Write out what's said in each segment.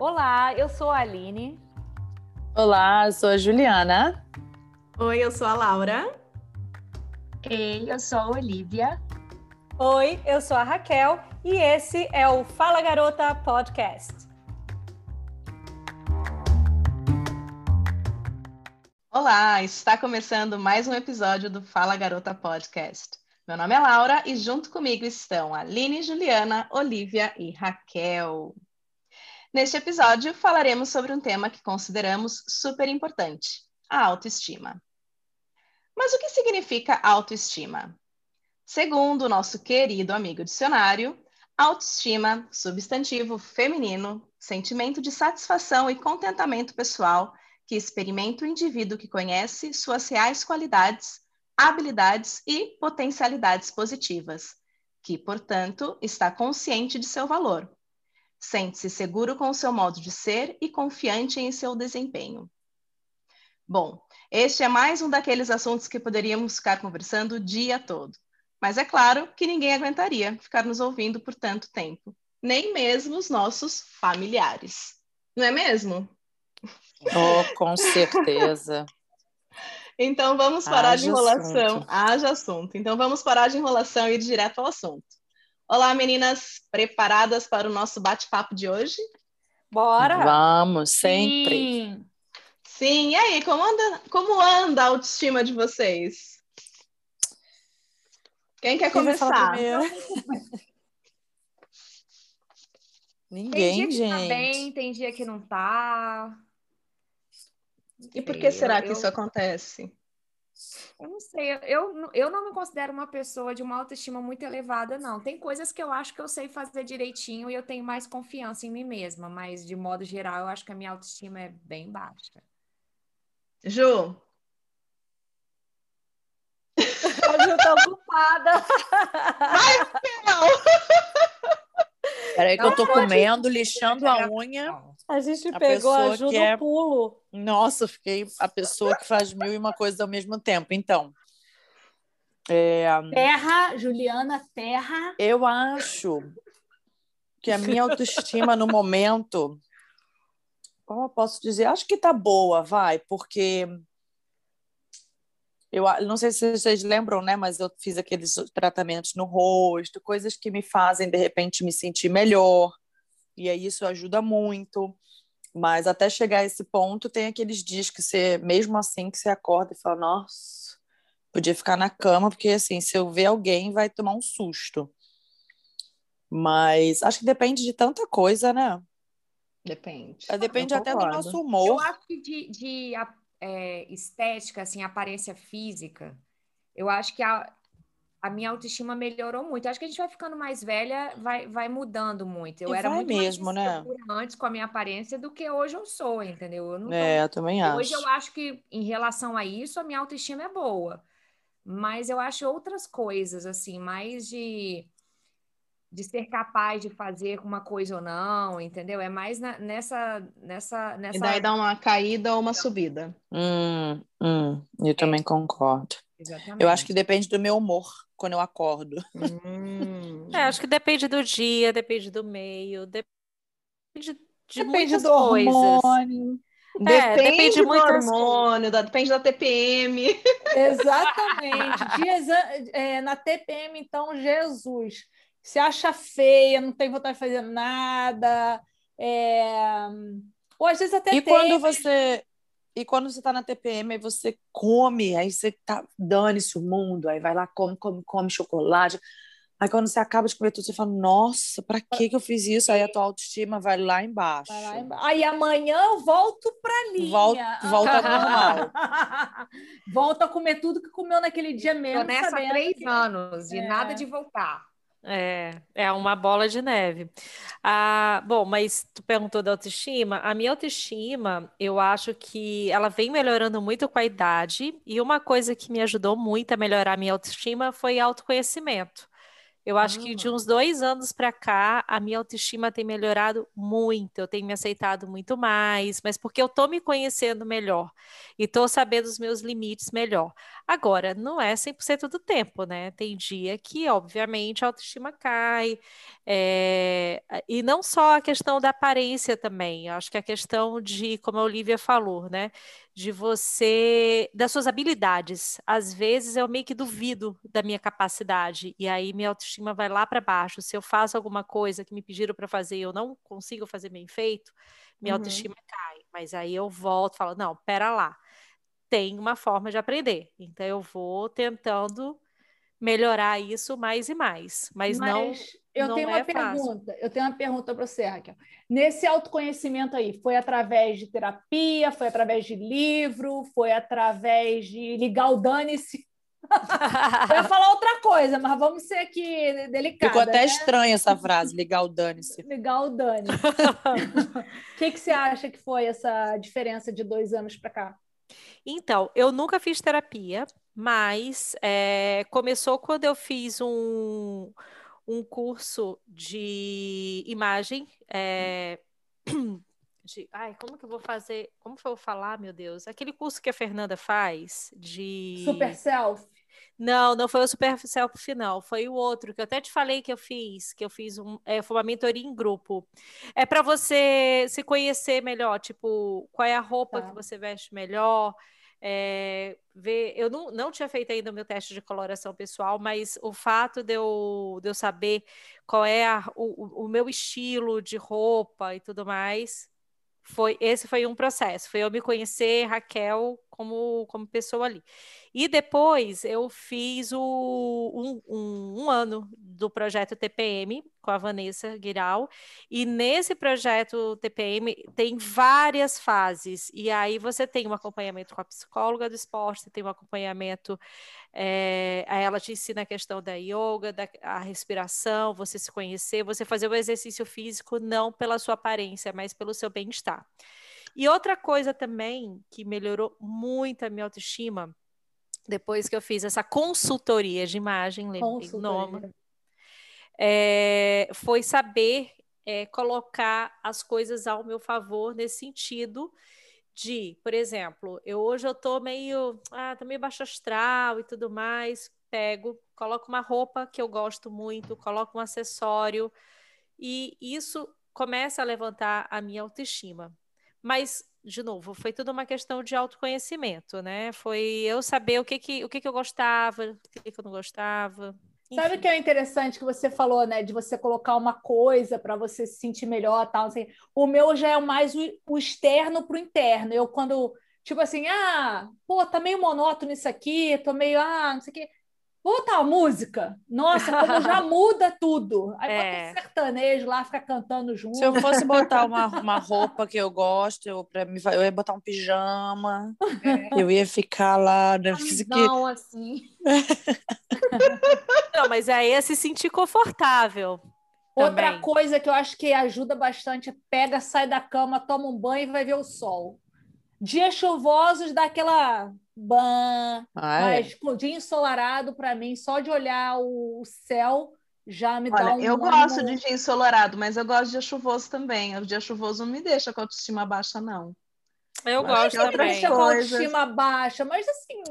Olá, eu sou a Aline. Olá, eu sou a Juliana. Oi, eu sou a Laura. Ei, eu sou a Olivia. Oi, eu sou a Raquel e esse é o Fala Garota Podcast. Olá, está começando mais um episódio do Fala Garota Podcast. Meu nome é Laura e junto comigo estão Aline, Juliana, Olivia e Raquel. Neste episódio falaremos sobre um tema que consideramos super importante: a autoestima. Mas o que significa autoestima? Segundo o nosso querido amigo dicionário, autoestima, substantivo feminino, sentimento de satisfação e contentamento pessoal que experimenta o indivíduo que conhece suas reais qualidades, habilidades e potencialidades positivas, que, portanto, está consciente de seu valor. Sente-se seguro com o seu modo de ser e confiante em seu desempenho. Bom, este é mais um daqueles assuntos que poderíamos ficar conversando o dia todo. Mas é claro que ninguém aguentaria ficar nos ouvindo por tanto tempo, nem mesmo os nossos familiares. Não é mesmo? Oh, com certeza. então vamos parar Haja de enrolação. Assunto. Haja assunto. Então vamos parar de enrolação e ir direto ao assunto. Olá, meninas, preparadas para o nosso bate-papo de hoje? Bora! Vamos, sempre. Sim. Sim, e aí, como anda, como anda a autoestima de vocês? Quem quer começar? Ninguém, tem dia que Tá bem, tem dia que não tá. E por que será eu, que isso acontece? Eu não sei, eu, eu não me considero uma pessoa de uma autoestima muito elevada, não. Tem coisas que eu acho que eu sei fazer direitinho e eu tenho mais confiança em mim mesma, mas de modo geral, eu acho que a minha autoestima é bem baixa. Ju. A Ju tá ocupada. Vai. Peraí que não eu tô comendo, lixando a unha. A gente a pegou a Ju no é... pulo. Nossa, fiquei a pessoa que faz mil e uma coisas ao mesmo tempo. Então, é... Terra, Juliana, terra. Eu acho que a minha autoestima no momento como eu posso dizer? Acho que tá boa, vai, porque eu não sei se vocês lembram, né? Mas eu fiz aqueles tratamentos no rosto, coisas que me fazem de repente me sentir melhor, e aí isso ajuda muito. Mas até chegar a esse ponto, tem aqueles dias que você, mesmo assim, que você acorda e fala: Nossa, podia ficar na cama, porque assim, se eu ver alguém, vai tomar um susto. Mas acho que depende de tanta coisa, né? Depende. É, depende até do nosso humor. Eu acho que de, de é, estética, assim, aparência física, eu acho que a, a minha autoestima melhorou muito. Acho que a gente vai ficando mais velha, vai, vai mudando muito. Eu e era muito mesmo, mais né? antes com a minha aparência do que hoje eu sou, entendeu? Eu não é, eu também acho. Hoje eu acho que, em relação a isso, a minha autoestima é boa. Mas eu acho outras coisas, assim, mais de de ser capaz de fazer uma coisa ou não, entendeu? É mais na, nessa, nessa, nessa. E daí dá uma caída ou uma subida. Hum, hum, eu é. também concordo. Exatamente. Eu acho que depende do meu humor quando eu acordo. Hum. É, acho que depende do dia, depende do meio, depende de depende muitas do coisas. Hormônio. É, depende, depende do hormônio, da, depende da TPM. Exatamente. Dias, é, na TPM, então, Jesus se acha feia, não tem vontade de fazer nada. É... Ou às vezes até e tem. Quando você... E quando você está na TPM, aí você come, aí você tá, dane-se o mundo, aí vai lá, come, come, come chocolate. Aí quando você acaba de comer tudo, você fala, nossa, para que que eu fiz isso? Aí a tua autoestima vai lá embaixo. Vai lá embaixo. Aí amanhã eu volto pra linha. Volta, volta normal. volta a comer tudo que comeu naquele dia mesmo. Tô nessa há três que... anos, e é. nada de voltar. É, é uma bola de neve. Ah, bom, mas tu perguntou da autoestima. A minha autoestima, eu acho que ela vem melhorando muito com a idade, e uma coisa que me ajudou muito a melhorar a minha autoestima foi autoconhecimento. Eu acho que de uns dois anos para cá, a minha autoestima tem melhorado muito. Eu tenho me aceitado muito mais, mas porque eu estou me conhecendo melhor e estou sabendo os meus limites melhor. Agora, não é 100% do tempo, né? Tem dia que, obviamente, a autoestima cai. É... E não só a questão da aparência também. Eu acho que a questão de, como a Olivia falou, né? De você, das suas habilidades. Às vezes eu meio que duvido da minha capacidade e aí minha autoestima vai lá para baixo. Se eu faço alguma coisa que me pediram para fazer e eu não consigo fazer bem feito, minha uhum. autoestima cai. Mas aí eu volto, falo, não, pera lá. Tem uma forma de aprender. Então eu vou tentando melhorar isso mais e mais, mas, mas não eu não tenho é uma pergunta, eu tenho uma pergunta para você, Raquel. Nesse autoconhecimento aí, foi através de terapia, foi através de livro, foi através de ligar o dane-se? eu ia falar outra coisa, mas vamos ser aqui delicada. Ficou até né? estranha essa frase, ligar o dane-se. Ligar o dane-se. O que, que você acha que foi essa diferença de dois anos para cá? Então, eu nunca fiz terapia, mas é, começou quando eu fiz um, um curso de imagem. É, de, ai, como que eu vou fazer? Como que eu vou falar, meu Deus? Aquele curso que a Fernanda faz de. Super Self. Não, não foi o Super Self, não. Foi o outro que eu até te falei que eu fiz, que eu fiz um, é, foi uma mentoria em grupo. É para você se conhecer melhor, tipo, qual é a roupa tá. que você veste melhor, é, ver. Eu não, não tinha feito ainda o meu teste de coloração pessoal, mas o fato de eu, de eu saber qual é a, o, o meu estilo de roupa e tudo mais, foi esse foi um processo. Foi eu me conhecer, Raquel, como, como pessoa ali. E depois eu fiz o, um, um, um, ano do projeto TPM com a Vanessa Guiral, e nesse projeto TPM tem várias fases, e aí você tem um acompanhamento com a psicóloga do esporte, você tem um acompanhamento, é, ela te ensina a questão da yoga, da a respiração, você se conhecer, você fazer o exercício físico não pela sua aparência, mas pelo seu bem-estar. E outra coisa também que melhorou muito a minha autoestima, depois que eu fiz essa consultoria de imagem, lembrei o nome, é, foi saber é, colocar as coisas ao meu favor nesse sentido de, por exemplo, eu hoje eu tô meio, ah, tô meio baixo astral e tudo mais, pego, coloco uma roupa que eu gosto muito, coloco um acessório e isso começa a levantar a minha autoestima. Mas de novo, foi tudo uma questão de autoconhecimento, né? Foi eu saber o que que, o que, que eu gostava, o que, que eu não gostava. Sabe o que é interessante que você falou, né? De você colocar uma coisa para você se sentir melhor, tal. Assim. O meu já é mais o, o externo para o interno. Eu quando tipo assim, ah, pô, tá meio monótono isso aqui, tô meio, ah, não sei o quê. Puta a música! Nossa, como já muda tudo. Aí é. bota um sertanejo lá, fica cantando junto. Se eu fosse botar uma, uma roupa que eu gosto, eu, pra mim, eu ia botar um pijama, é. eu ia ficar lá. Né? Não, assim. Não, mas aí é se sentir confortável. Outra também. coisa que eu acho que ajuda bastante é pega, sai da cama, toma um banho e vai ver o sol. Dias chuvosos dá aquela ban, ah, mas é. dia ensolarado para mim, só de olhar o céu já me Olha, dá um Eu gosto de dia ensolarado, mas eu gosto de dia chuvoso também. O dia chuvoso não me deixa com a autoestima baixa, não. Eu gosto também. Deixa com a autoestima baixa, mas assim,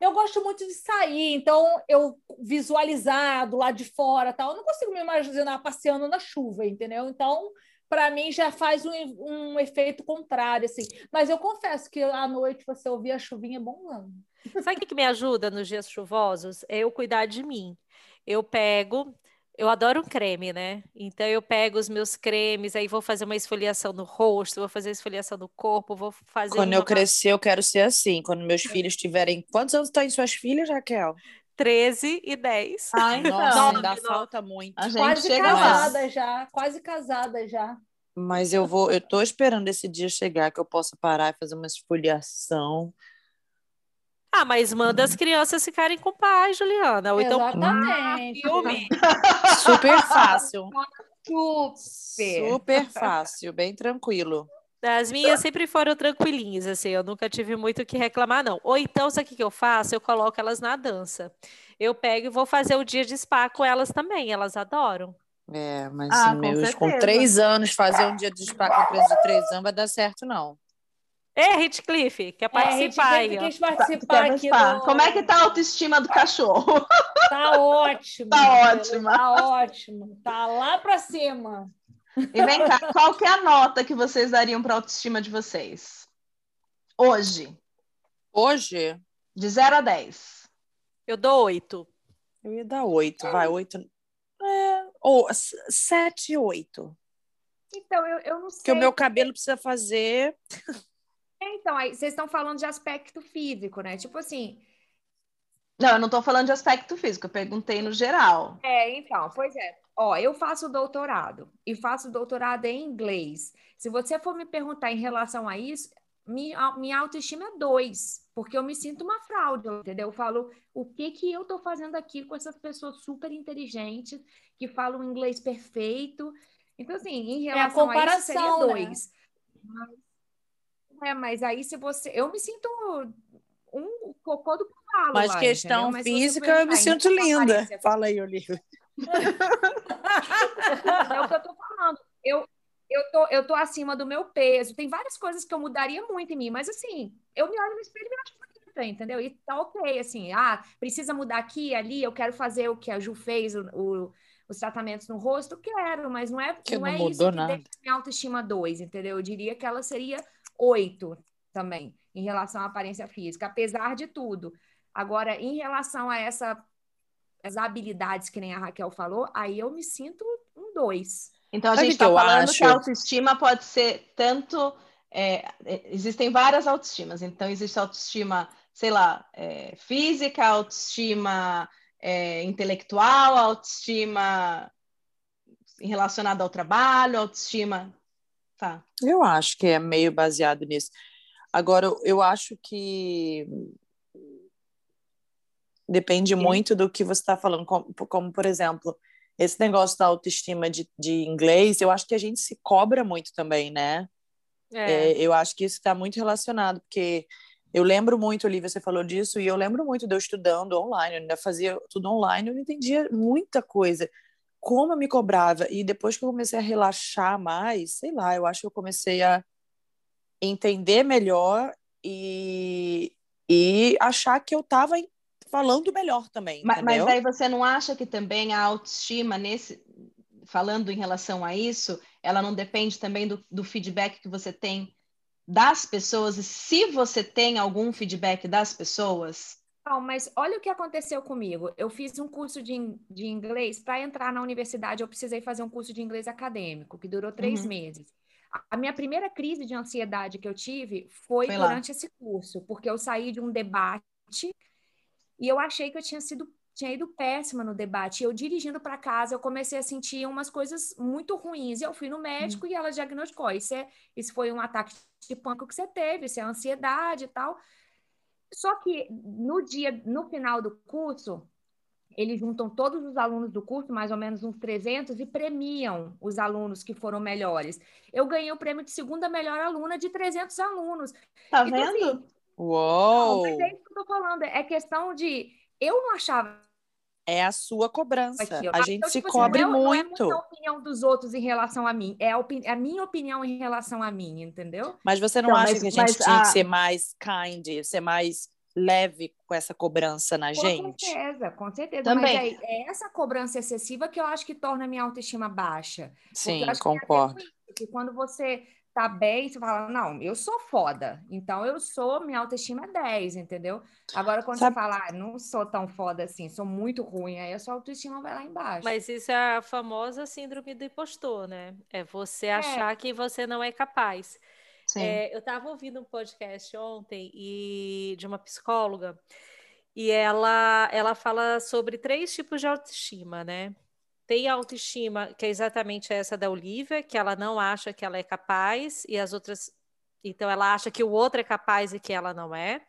eu gosto muito de sair, então eu visualizar do lado de fora, tal, eu não consigo me imaginar passeando na chuva, entendeu? Então, para mim já faz um, um, efeito contrário, assim. Mas eu confesso que à noite você ouvir a chuvinha é bom não. Sabe o que me ajuda nos dias chuvosos? É eu cuidar de mim. Eu pego, eu adoro um creme, né? Então eu pego os meus cremes, aí vou fazer uma esfoliação no rosto, vou fazer esfoliação no corpo, vou fazer. Quando eu crescer, eu quero ser assim. Quando meus filhos tiverem. Quantos anos têm suas filhas, Raquel? 13 e 10. Ai, então. Nossa, ainda falta muito. A gente quase casada mais. já, quase casada já. Mas eu vou, eu tô esperando esse dia chegar que eu possa parar e fazer uma esfoliação. Ah, mas manda as crianças ficarem com paz, Juliana. Ou então Exatamente. filme. Super fácil. Super. Super fácil, bem tranquilo. As minhas sempre foram tranquilinhas, assim, eu nunca tive muito o que reclamar, não. Ou então, sabe o que eu faço? Eu coloco elas na dança. Eu pego e vou fazer o dia de spa com elas também, elas adoram. É, mas Ah, com meus, com, três anos, fazer um dia de spa com criança de três anos vai dar certo, não. É, Hitcliff, quer É, a gente participar quer, aí, ó. quer participar Quer aqui do... Como é que tá a autoestima do cachorro? Tá ótimo. Tá ótima. Tá ótimo. Tá lá pra cima. E vem cá, qual que é a nota que vocês dariam para a autoestima de vocês? Hoje, Hoje, de 0 a 10. Eu dou oito. eu ia dar oito, vai, oito. É, ou s- sete, oito. Então, eu, eu não sei. Porque o meu cabelo precisa fazer. É, Então, aí vocês estão falando de aspecto físico, né? Tipo assim, Não, eu não estou falando de aspecto físico, eu perguntei no geral. É, então, pois é. Ó, eu faço doutorado e faço doutorado em inglês. Se você for me perguntar em relação a isso, minha, minha autoestima é dois, porque eu me sinto uma fraude, entendeu? Eu falo, o que que eu tô fazendo aqui com essas pessoas super inteligentes, que falam inglês perfeito? Então, assim, em a relação a isso, seria comparação, né? dois. Mas, é, mas aí se você... Eu me sinto um cocô do cavalo Mas lá, questão? Mas física, eu me sinto relação linda. Fala aí, Olivia. É o que eu tô falando. Eu, eu, tô, eu tô acima do meu peso. Tem várias coisas que eu mudaria muito em mim, mas assim, eu me olho no espelho e me acho bonita, entendeu? E tá ok, assim, ah, precisa mudar aqui, ali, eu quero fazer o que a Ju fez, o, o- os tratamentos no rosto, quero, mas não é, Que não não é isso que nada. deixa minha autoestima 2, entendeu? Eu diria que ela seria 8 também, em relação à aparência física, apesar de tudo. Agora, em relação a essa as habilidades que nem a Raquel falou, aí eu me sinto um 2. Então a Sabe gente está falando acho? que a autoestima pode ser tanto. é, é, existem várias autoestimas. Então, existe autoestima, sei lá, é, física, autoestima é, intelectual, autoestima relacionada ao trabalho, autoestima. Tá. Eu acho que é meio baseado nisso. Agora, eu acho que depende muito do que você está falando, como, como, por exemplo, esse negócio da autoestima de, de inglês, eu acho que a gente se cobra muito também, né? É. É, eu acho que isso está muito relacionado, porque eu lembro muito, Olivia, você falou disso, e eu lembro muito de eu estudando online, eu ainda fazia tudo online, eu não entendia muita coisa. Como eu me cobrava, e depois que eu comecei a relaxar mais, sei lá, eu acho que eu comecei a entender melhor e, e achar que eu estava falando melhor também, Mas, mas aí você não acha que também a autoestima, nesse, falando em relação a isso, ela não depende também do, do feedback que você tem das pessoas? E se você tem algum feedback das pessoas, Não, mas olha o que aconteceu comigo. Eu fiz um curso de, in- de inglês. Para entrar na universidade, eu precisei fazer um curso de inglês acadêmico, que durou três Uhum. meses. A- minha primeira crise de ansiedade que eu tive foi, Foi lá. durante esse curso, porque eu saí de um debate e eu achei que eu tinha sido tinha ido péssima no debate. E eu dirigindo para casa, eu comecei a sentir umas coisas muito ruins. E eu fui no médico e ela diagnosticou: isso, é, isso foi um ataque de pânico que você teve, isso é ansiedade e tal. Só que no dia, no final do curso, eles juntam todos os alunos do curso, mais ou menos uns 300, e premiam os alunos que foram melhores. Eu ganhei o prêmio de segunda melhor aluna de 300 alunos. tá Então, vendo? assim, não, Uou! mas é isso que eu tô falando. É questão de. Eu não achava É a sua cobrança. aquilo. A gente então, se tipo assim, cobre não é, não é muito. muito a opinião dos outros em relação a mim. É a, é a minha opinião em relação a mim, entendeu? Mas você não Então, acha mas- que a gente tinha a- que ser mais kind, ser mais leve com essa cobrança na Com gente? certeza, com certeza. Também. Mas é, é essa cobrança excessiva que eu acho que torna a minha autoestima baixa. Sim, que ver concordo. com isso, que quando você tá bem, você fala, não, eu sou foda. Então eu sou, minha autoestima é 10, entendeu? Agora, quando Sabe- você fala, ah, não sou tão foda assim, sou muito ruim, aí a sua autoestima vai lá embaixo. Mas isso é a famosa síndrome do impostor, né? É você achar que você não é capaz. É, eu estava ouvindo um podcast ontem e de uma psicóloga e ela ela fala sobre três tipos de autoestima, né? Tem a autoestima que é exatamente essa da Olivia, que ela não acha que ela é capaz e as outras, então ela acha que o outro é capaz e que ela não é.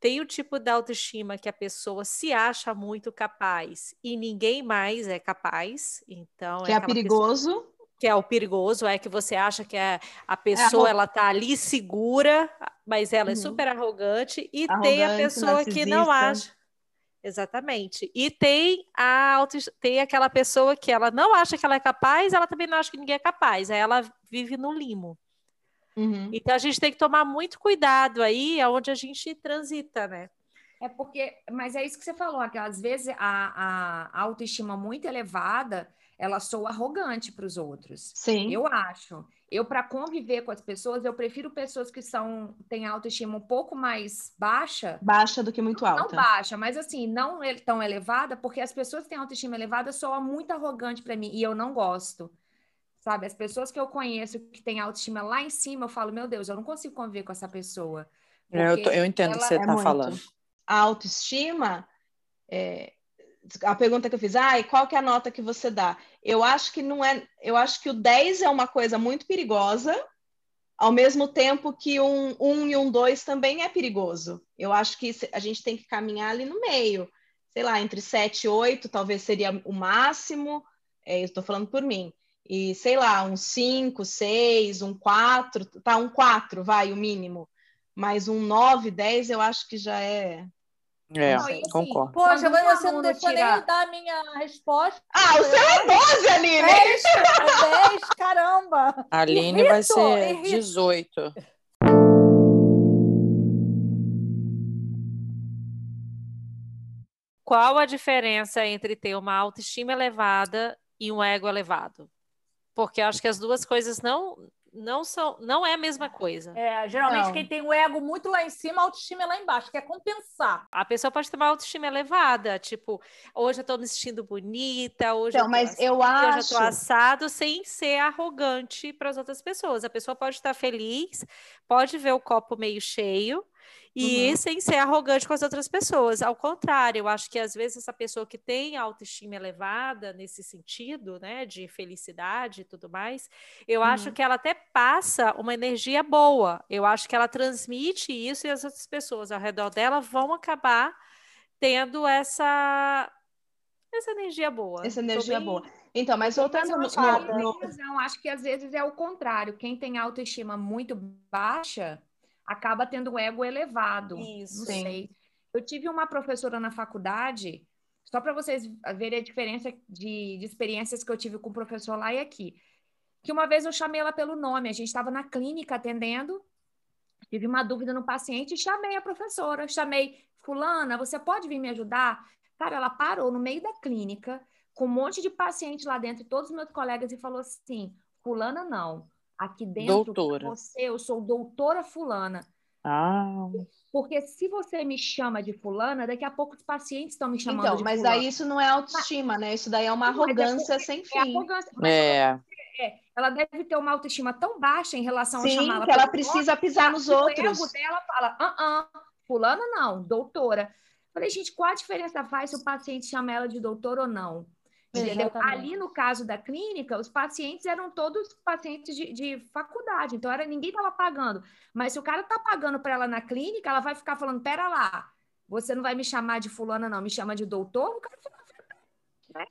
Tem o tipo da autoestima que a pessoa se acha muito capaz e ninguém mais é capaz, então que é pessoa- perigoso. que é o perigoso, é que você acha que é a pessoa é ela tá ali segura, mas ela é uhum. é super arrogante e arrogante, tem a pessoa narcisista. que não acha. Exatamente. E tem a auto... tem aquela pessoa que ela não acha que ela é capaz, ela também não acha que ninguém é capaz. Aí ela vive no limo. Uhum. Então a gente tem que tomar muito cuidado aí aonde a gente transita, né? É porque, mas é isso que você falou, que às vezes a, a autoestima muito elevada, ela soa arrogante para os outros. Sim. Eu acho. Eu, para conviver com as pessoas, eu prefiro pessoas que são têm autoestima um pouco mais baixa. Baixa do que muito alta. Não baixa, mas assim, não tão elevada, porque as pessoas que têm autoestima elevada soam muito arrogante para mim e eu não gosto. Sabe, as pessoas que eu conheço que têm autoestima lá em cima, eu falo, meu Deus, eu não consigo conviver com essa pessoa. É, eu, tô, eu, entendo o que você está é falando. A autoestima, é, a pergunta que eu fiz, ah, e qual que é a nota que você dá? Eu acho que não é, eu acho que o 10 é uma coisa muito perigosa, ao mesmo tempo que um 1 e um 2 também é perigoso. Eu acho que a gente tem que caminhar ali no meio. Sei lá, entre 7 e 8 talvez seria o máximo. É, eu estou falando por mim. E sei lá, um 5, 6, um 4, tá, um 4 vai o mínimo. Mas um 9, 10 eu acho que já é é, não, assim, concordo. Poxa, mas você não deixou tirar... nem dar a minha resposta. Ah, o seu é 12, Aline! É, é 10, caramba! A Aline irrito, vai ser irrito. 18. Qual a diferença entre ter uma autoestima elevada e um ego elevado? Porque eu acho que as duas coisas não, não são, não é a mesma coisa. É, geralmente não. quem tem o ego muito lá em cima, a autoestima é lá embaixo, quer compensar. A pessoa pode ter uma autoestima elevada, tipo, hoje eu tô me sentindo bonita, hoje então, eu mas eu hoje acho... eu tô assado, sem ser arrogante para as outras pessoas. A pessoa pode estar feliz, pode ver o copo meio cheio, e uhum. sem ser arrogante com as outras pessoas. Ao contrário, eu acho que às vezes essa pessoa que tem autoestima elevada nesse sentido, né, de felicidade e tudo mais, eu uhum. acho que ela até passa uma energia boa. Eu acho que ela transmite isso e as outras pessoas ao redor dela vão acabar tendo essa essa energia boa. Essa energia bem... boa. Então, mas voltando no, no... Razão, acho que às vezes é o contrário. Quem tem autoestima muito baixa, acaba tendo um ego elevado. Isso. Não Sim. sei. Eu tive uma professora na faculdade, só para vocês verem a diferença de, de, experiências que eu tive com o professor lá e aqui. Que uma vez eu chamei ela pelo nome, a gente estava na clínica atendendo, tive uma dúvida no paciente e chamei a professora. Chamei, Fulana, você pode vir me ajudar? Cara, ela parou no meio da clínica, com um monte de paciente lá dentro, e todos os meus colegas, e falou assim: Fulana, não aqui dentro doutora. você, eu sou doutora fulana. Ah. Porque se você me chama de fulana, daqui a pouco os pacientes estão me chamando então, de mas fulana. Mas daí isso não é autoestima, né? Isso daí é uma arrogância é, sem fim. É, arrogância, é. é. Ela deve ter uma autoestima tão baixa em relação Sim, a chamar ela que ela precisa pisar nos outros. O dela fala, ah, ah, fulana não, doutora. Falei, gente, qual a diferença faz se o paciente chama ela de doutora ou não? Entendeu? Ali no caso da clínica, os pacientes eram todos pacientes de, de faculdade, então era ninguém estava pagando. Mas se o cara está pagando para ela na clínica, ela vai ficar falando: pera lá, você não vai me chamar de fulana, não, me chama de doutor, o cara né?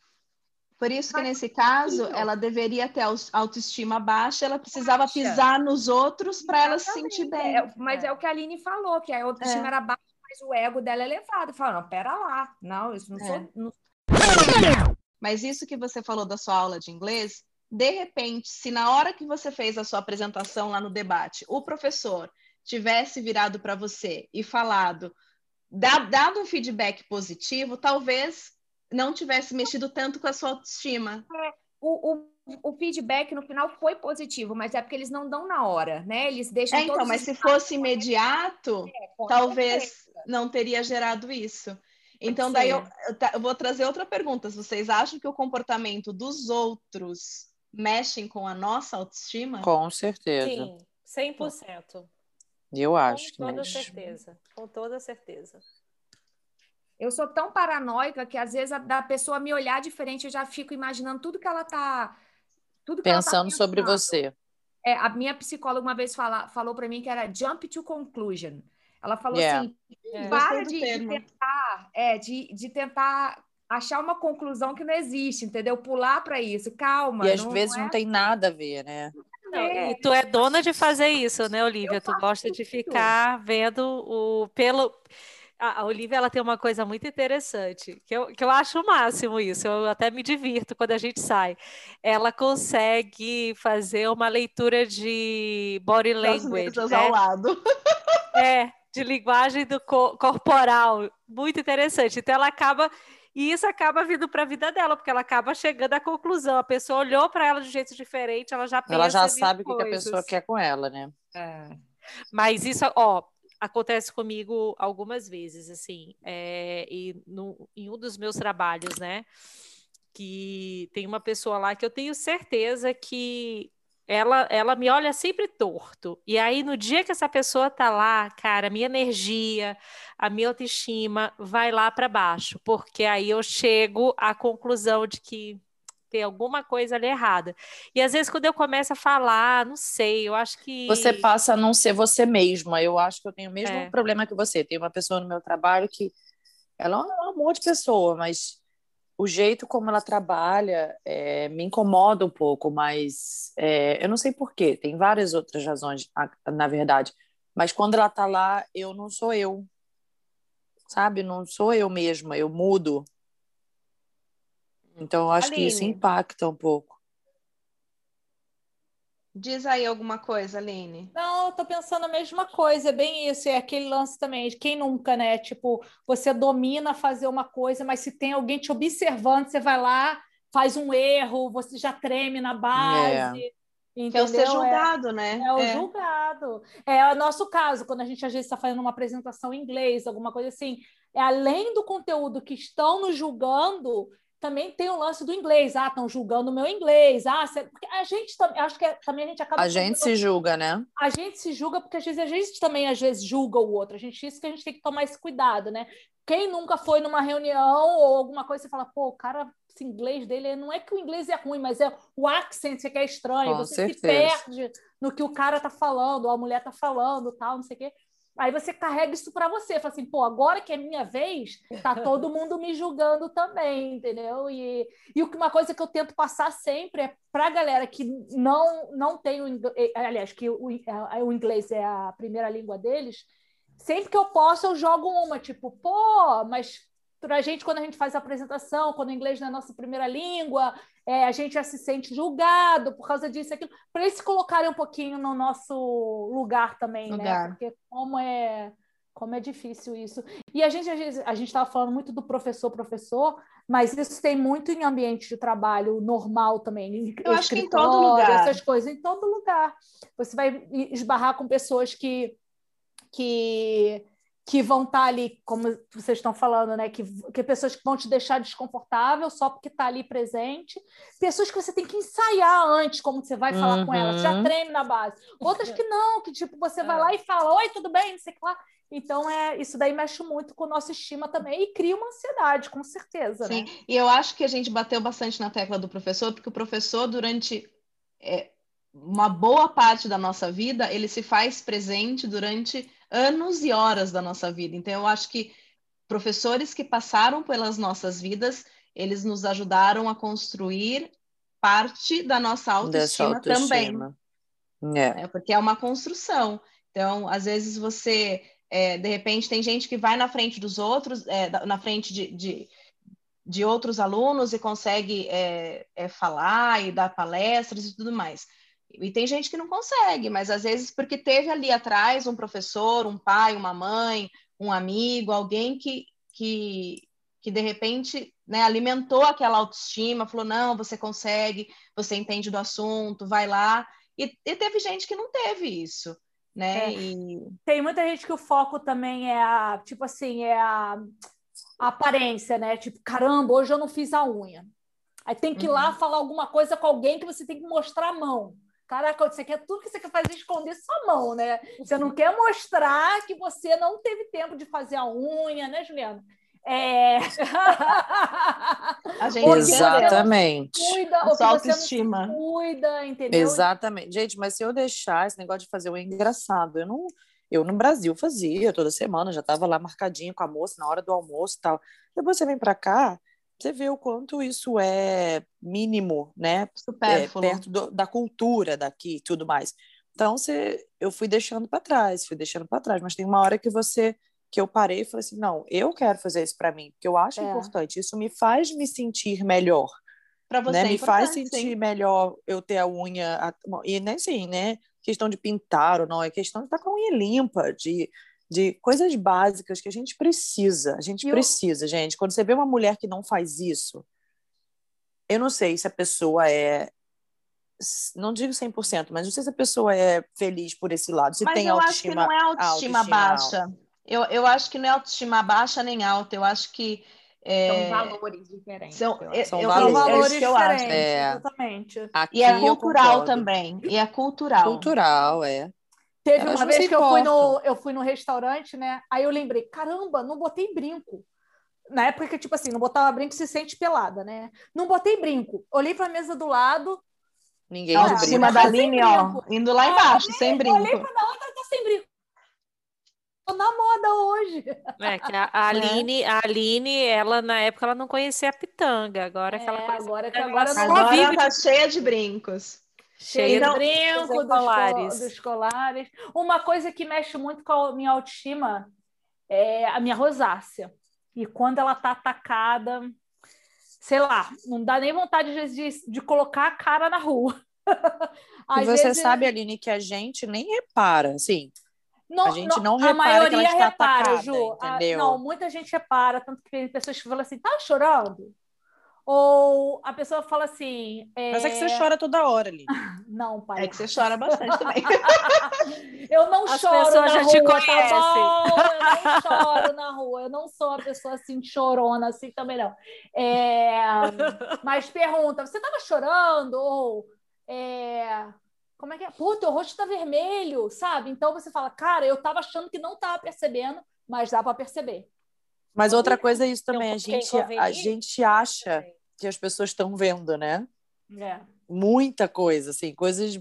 Por isso que, nesse caso, ela deveria ter autoestima baixa, ela precisava baixa. pisar nos outros para ela se sentir bem. É, mas é. é. o que a Aline falou, que a autoestima é. era baixa, mas o ego dela é elevado. Fala, não, pera lá, não, isso não é. sou... Não... Mas isso que você falou da sua aula de inglês, de repente, se na hora que você fez a sua apresentação lá no debate, o professor tivesse virado para você e falado, dado um feedback positivo, talvez não tivesse mexido tanto com a sua autoestima. É, o, o, o, feedback no final foi positivo, mas é porque eles não dão na hora, né? Eles deixam. É, então, mas se fosse imediato, é, talvez não teria gerado isso. Então, daí eu, eu, vou trazer outra pergunta. Vocês acham que o comportamento dos outros mexem com a nossa autoestima? Com certeza. Sim, 100%. Eu acho com toda certeza. Com toda certeza. Eu sou tão paranoica que às vezes a, da pessoa me olhar diferente, eu já fico imaginando tudo que ela está tudo que pensando, ela tá pensando sobre você. É, a minha psicóloga uma vez fala, falou para mim que era jump to conclusion. Ela falou yeah. assim: é. para de, de, tentar, é, de, de tentar achar uma conclusão que não existe, entendeu? Pular para isso, calma. E às não, vezes não, é... não, tem nada a ver, né? Não, é. E tu é dona de fazer isso, né, Olivia? tu gosta de ficar vendo o pelo a Olivia ela tem uma coisa muito interessante, que eu, que eu acho o máximo isso, eu até me divirto quando a gente sai. Ela consegue fazer uma leitura de body language. né? ao lado. É, de linguagem do co corporal, muito interessante. Então ela acaba e isso acaba vindo para a vida dela, porque ela acaba chegando à conclusão. A pessoa olhou para ela de um jeito diferente, ela já pensa Ela já sabe o que, que, a pessoa quer com ela, né? É. Mas isso, ó, acontece comigo algumas vezes, assim, é, e no, em um dos meus trabalhos, né? Que tem uma pessoa lá que eu tenho certeza que ela, ela me olha sempre torto. E aí, no dia que essa pessoa tá lá, cara, a minha energia, a minha autoestima vai lá para baixo, porque aí eu chego à conclusão de que tem alguma coisa ali errada. E às vezes, quando eu começo a falar, não sei, eu acho que. Você passa a não ser você mesma. Eu acho que eu tenho o mesmo é. problema que você. Tem uma pessoa no meu trabalho que ela é um amor de pessoa, mas o jeito como ela trabalha é, me incomoda um pouco, mas é, eu não sei porquê, tem várias outras razões, na verdade. Mas quando ela tá lá, eu não sou eu. Sabe? Não sou eu mesma, eu mudo. Então, eu acho Aline. que isso impacta um pouco. Diz aí alguma coisa, Aline. Não, eu tô pensando a mesma coisa, é bem isso, é aquele lance também, de quem nunca, né? Tipo, você domina fazer uma coisa, mas se tem alguém te observando, você vai lá, faz um erro, você já treme na base. É. Entendeu? É o ser julgado, é, né? É o é. julgado. É o nosso caso, quando a gente às vezes está fazendo uma apresentação em inglês, alguma coisa assim. É além do conteúdo que estão nos julgando, também tem o lance do inglês. Ah, estão julgando o meu inglês. Ah, porque a gente também, acho que é, também a gente acaba. A gente se julga, né? A gente se julga porque às vezes a gente também às vezes julga o outro. A gente isso que a gente tem que tomar esse cuidado, né? Quem nunca foi numa reunião ou alguma coisa e fala, pô, o cara, esse inglês dele não é que o inglês é ruim, mas é o accent que é estranho. Com você certeza. se perde no que o cara tá falando, ou a mulher tá falando, tal, não sei o quê. Aí você carrega isso para você, fala assim, pô, agora que é minha vez, tá todo mundo me julgando também, entendeu? E, e uma coisa que eu tento passar sempre é para a galera que não, não tem o inglês, eh, aliás, que o, o inglês é a primeira língua deles, sempre que eu posso eu jogo uma, tipo, pô, mas para a gente, quando a gente faz a apresentação, quando o inglês não é a nossa primeira língua, é, a gente já se sente julgado por causa disso, aquilo, para eles se colocarem um pouquinho no nosso lugar também, né? lugar. né? Porque como é como é difícil isso. E a gente a gente estava falando muito do professor professor, mas isso tem muito em ambiente de trabalho normal também. Eu acho que em todo lugar. Essas coisas, em todo lugar. Você vai esbarrar com pessoas que que que vão estar tá ali, como vocês estão falando, né? Que, que pessoas que vão te deixar desconfortável só porque está ali presente. Pessoas que você tem que ensaiar antes como você vai falar uhum. com elas, já uhum. treine na base. Outras que não, que tipo, você vai é. lá e fala, oi, tudo bem, não sei o que lá. Então, é, isso daí mexe muito com a nossa estima também e cria uma ansiedade, com certeza. Sim, né? e eu acho que a gente bateu bastante na tecla do professor, porque o professor, durante é, uma boa parte da nossa vida, ele se faz presente durante anos e horas da nossa vida. Então, eu acho que professores que passaram pelas nossas vidas, eles nos ajudaram a construir parte da nossa autoestima, autoestima. também. É. é. Porque é uma construção. Então, às vezes você, é, de repente, tem gente que vai na frente dos outros, é, na frente de, de, de, outros alunos e consegue é, é, falar e dar palestras e tudo mais. E tem gente que não consegue, mas às vezes porque teve ali atrás um professor, um pai, uma mãe, um amigo, alguém que, que, que de repente né, alimentou aquela autoestima, falou: não, você consegue, você entende do assunto, vai lá. E, e teve gente que não teve isso. Né? É. E... Tem muita gente que o foco também é a, tipo assim, é a, a aparência, né? Tipo, caramba, hoje eu não fiz a unha. Aí tem que ir uhum. lá falar alguma coisa com alguém que você tem que mostrar a mão. Caraca, você quer tudo que você quer fazer é esconder sua mão, né? Você não quer mostrar que você não teve tempo de fazer a unha, né, Juliana? É... a gente Exatamente. Cuida, ou autoestima. cuida, entendeu? Exatamente. Gente, mas se eu deixar esse negócio de fazer o engraçado, eu não eu no Brasil fazia toda semana, já estava lá marcadinho com a moça na hora do almoço e tal. Depois você vem para cá, você vê o quanto isso é mínimo, né? É, perto do, da cultura daqui e tudo mais. Então, você, eu fui deixando para trás, fui deixando para trás, mas tem uma hora que você que eu parei e falei assim, não, eu quero fazer isso para mim, porque eu acho é. importante, isso me faz me sentir melhor. Para você né? é me faz sentir sim. melhor eu ter a unha e nem assim, né? Questão de pintar ou não, é questão de estar com a unha limpa, de de coisas básicas que a gente precisa. A gente e precisa, eu... gente. Quando você vê uma mulher que não faz isso, eu não sei se a pessoa é não digo 100%, mas não sei se a pessoa é feliz por esse lado, se mas tem eu autoestima acho que não é autoestima, autoestima baixa. Eu, eu acho que não é autoestima baixa nem alta, eu acho que é... São valores diferentes. São, são eu, valores, valores é diferentes, é. exatamente. e é cultural também. E é cultural. Cultural, é. Teve Elas uma vez que eu fui, no, eu fui no restaurante, né? Aí eu lembrei, caramba, não botei brinco. Na época que, tipo assim, não botava brinco, se sente pelada, né? Não botei brinco. Olhei para a mesa do lado. Ninguém de brinco. cima da linha, ó. Indo lá embaixo, olhei, sem brinco. Olhei para a outra, tá sem brinco. Tô na moda hoje. É, que a, a né? Aline, a Aline, ela na época ela não conhecia a pitanga. Agora é, que ela conhece agora que agora, agora ela tá cheia de brincos. Cheio então, de brinco, dos colares. dos colares. Uma coisa que mexe muito com a minha autoestima é a minha rosácea. E quando ela tá atacada, sei lá, não dá nem vontade de, de, colocar a cara na rua. e você vezes... sabe, Aline, que a gente nem repara, assim. Não, a gente não, não repara a maioria que ela está repara, atacada, Ju. A, não, muita gente repara, tanto que tem pessoas que falam assim, tá chorando? Ou a pessoa fala assim. É... Mas é que você chora toda hora, ali. Não, pai. É que você chora bastante também. eu não As choro. As pessoas já rua, te conhecem. Tá eu não choro na rua. Eu não sou uma pessoa assim, chorona, assim também não. É... Mas pergunta: você estava chorando? Ou. É... Como é que é? Puta, o rosto tá vermelho, sabe? Então você fala, cara, eu tava achando que não tava percebendo, mas dá para perceber. Mas outra coisa é isso também, a gente, a gente acha que as pessoas estão vendo, né? É. Muita coisa, assim, coisas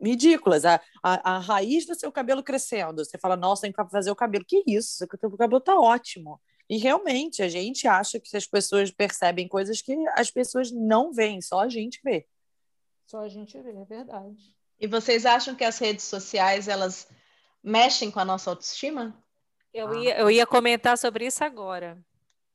ridículas. A, a, a, raiz do seu cabelo crescendo. Você fala, nossa, tem que fazer o cabelo. Que isso? O seu cabelo tá ótimo. E realmente, a gente acha que as pessoas percebem coisas que as pessoas não veem, só a gente vê. Só a gente vê, é verdade. E vocês acham que as redes sociais, elas mexem com a nossa autoestima? Eu, ah. ia, eu ia comentar sobre isso agora.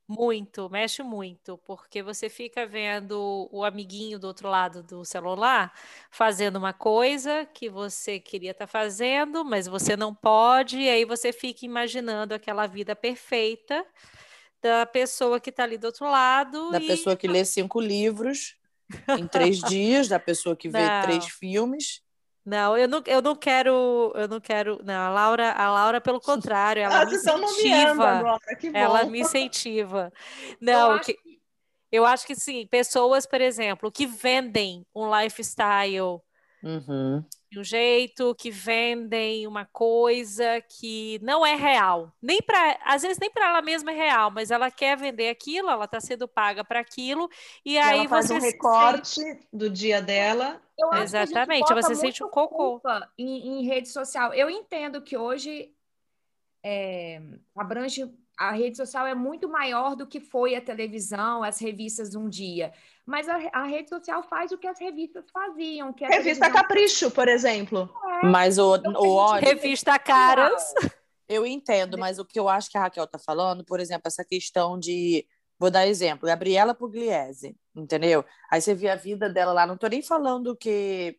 Muito, mexe muito, porque você fica vendo o amiguinho do outro lado do celular fazendo uma coisa que você queria estar tá fazendo, mas você não pode, e aí você fica imaginando aquela vida perfeita da pessoa que está ali do outro lado. Da e... pessoa que lê cinco livros em três dias, da pessoa que vê não. três filmes. Não, eu não, eu não quero, eu não quero. Não, a Laura, a Laura, pelo contrário, ela ah, me incentiva. Agora, ela me incentiva. Não, eu acho, que, eu acho que sim, pessoas, por exemplo, que vendem um lifestyle uhum de um jeito, que vendem uma coisa que não é real. Nem para, às vezes nem para ela mesma é real, mas ela quer vender aquilo, ela está sendo paga para aquilo e, e aí ela faz um recorte sente... do dia dela. Exatamente, você sente um cocô em, em, rede social. Eu entendo que hoje é, abrange a rede social é muito maior do que foi a televisão, as revistas um dia. Mas a, a rede social faz o que as revistas faziam. Que Revista televisão... Capricho, por exemplo. É, mas o, então, o Revista Caras. Eu entendo, mas o que eu acho que a Raquel está falando, por exemplo, essa questão de. Vou dar exemplo, Gabriela Pugliese, entendeu? Aí você vê a vida dela lá, não estou nem falando que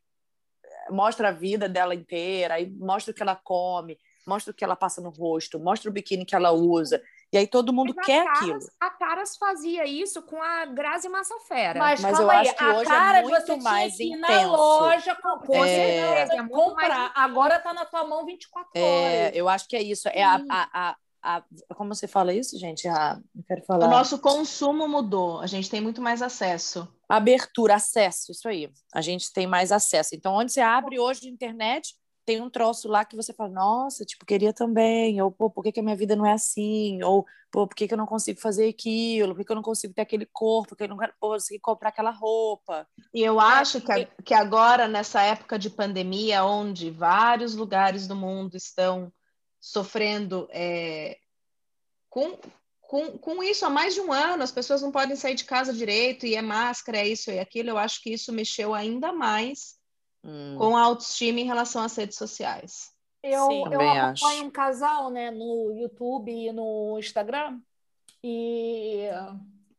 mostra a vida dela inteira, aí mostra o que ela come, mostra o que ela passa no rosto, mostra o biquíni que ela usa. E aí todo mundo Mas quer a Caras, aquilo. A Caras fazia isso com a Grazi Massafera. Mas, Mas eu aí, acho que hoje é muito mais intenso. na loja com, é... é comprar. Agora está na tua mão 24 é, horas. Eu acho que é isso. É a, a, a a, como você fala isso, gente? A, eu quero falar. O nosso consumo mudou, a gente tem muito mais acesso. Abertura, acesso, isso aí. A gente tem mais acesso. Então, onde você abre hoje de internet, tem um troço lá que você fala, nossa, tipo, queria também, ou, pô, por que, que a minha vida não é assim? Ou, pô, por que, que eu não consigo fazer aquilo? Por que, que eu não consigo ter aquele corpo? Por que eu não consigo comprar aquela roupa? E eu acho que, que agora, nessa época de pandemia, onde vários lugares do mundo estão sofrendo é, com, com, com isso há mais de um ano, as pessoas não podem sair de casa direito e é máscara, é isso e aquilo. Eu acho que isso mexeu ainda mais hum. com a autoestima em relação às redes sociais. Eu, Sim, eu acompanho acho. um casal né, no YouTube e no Instagram, e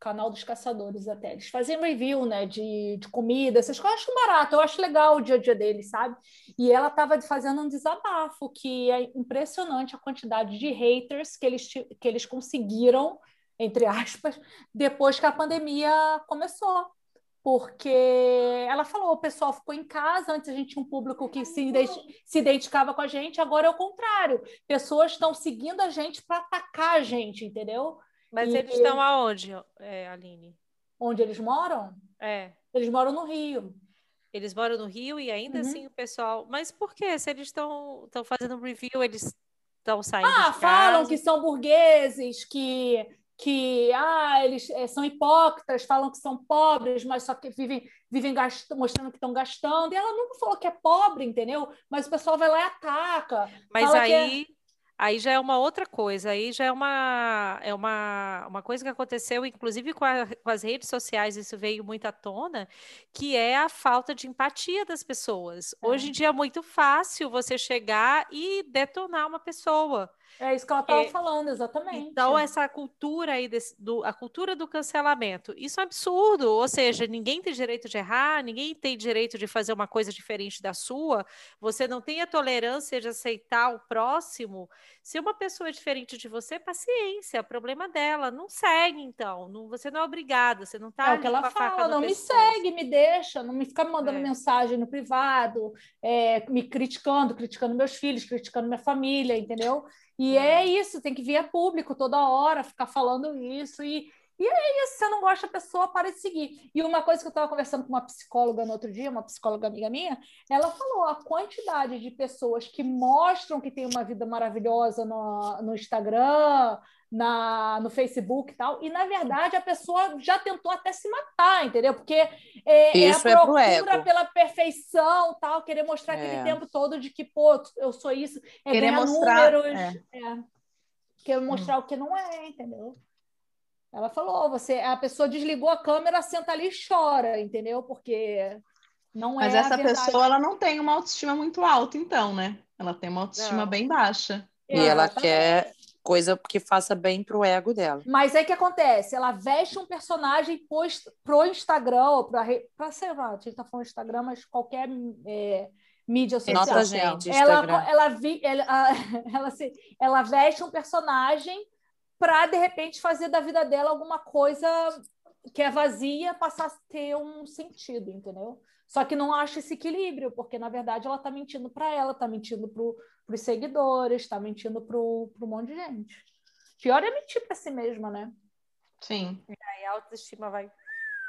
canal dos caçadores até. Eles fazem review, né, de, de comida, essas coisas. Eu acho barato, eu acho legal o dia a dia deles, sabe? E ela estava fazendo um desabafo, que é impressionante a quantidade de haters que eles, que eles conseguiram, entre aspas, depois que a pandemia começou porque ela falou, o pessoal ficou em casa, antes a gente tinha um público que se, se identificava com a gente, agora é o contrário. Pessoas estão seguindo a gente para atacar a gente, entendeu? Mas e... eles estão aonde, é, Aline? Onde eles moram? É. Eles moram no Rio. Eles moram no Rio e ainda uhum. assim o pessoal. Mas por quê? Se eles estão fazendo review, eles estão saindo. Ah, falam que são burgueses, que que ah, eles é, são hipócritas, falam que são pobres, mas só que vivem, vivem gast... mostrando que estão gastando. E ela nunca falou que é pobre, entendeu? Mas o pessoal vai lá e ataca. Mas é aí. É... Aí já é uma outra coisa, aí já é uma, é uma, uma coisa que aconteceu, inclusive com, a, com as redes sociais, isso veio muito à tona, que é a falta de empatia das pessoas. É. Hoje em dia é muito fácil você chegar e detonar uma pessoa. É isso que ela estava é, falando, exatamente. Então, essa cultura aí, desse, do, a cultura do cancelamento, isso é absurdo. Ou seja, ninguém tem direito de errar, ninguém tem direito de fazer uma coisa diferente da sua. Você não tem a tolerância de aceitar o próximo. Se uma pessoa é diferente de você, paciência, é problema dela. Não segue, então. Não, você não é obrigada, você não está. É o que ela fala, não me segue, me deixa, não me fica me mandando é. mensagem no privado, é, me criticando, criticando meus filhos, criticando minha família, entendeu? E é uhum. isso, tem que vir a público toda hora, ficar falando isso. E, e é isso, se você não gosta da pessoa, para de seguir. E uma coisa que eu estava conversando com uma psicóloga no outro dia, uma psicóloga amiga minha, ela falou a quantidade de pessoas que mostram que tem uma vida maravilhosa no, no Instagram, na, no Facebook e tal, e na verdade a pessoa já tentou até se matar, entendeu? Porque é, é a é procura pela perfeição, tal, querer mostrar é. aquele tempo todo de que, pô, eu sou isso, é querer mostrar, números, é. é. querer mostrar hum. o que não é, entendeu? Ela falou, você, a pessoa desligou a câmera, senta ali e chora, entendeu? Porque não Mas é essa pessoa ela não tem uma autoestima muito alta, então, né? Ela tem uma autoestima não. bem baixa. E ela quer coisa que faça bem pro ego dela. Mas aí que acontece? Ela veste um personagem post, pro Instagram, ou pra, pra sei lá, a gente tá falando Instagram, mas qualquer é, mídia social. Nota, gente, ela, ela, vi, ela, ela, se, ela veste um personagem para de repente fazer da vida dela alguma coisa que é vazia passar a ter um sentido, entendeu? Só que não acha esse equilíbrio, porque na verdade ela está mentindo para ela, está mentindo para os seguidores, está mentindo para um monte de gente. Pior é mentir para si mesma, né? Sim. E aí a autoestima vai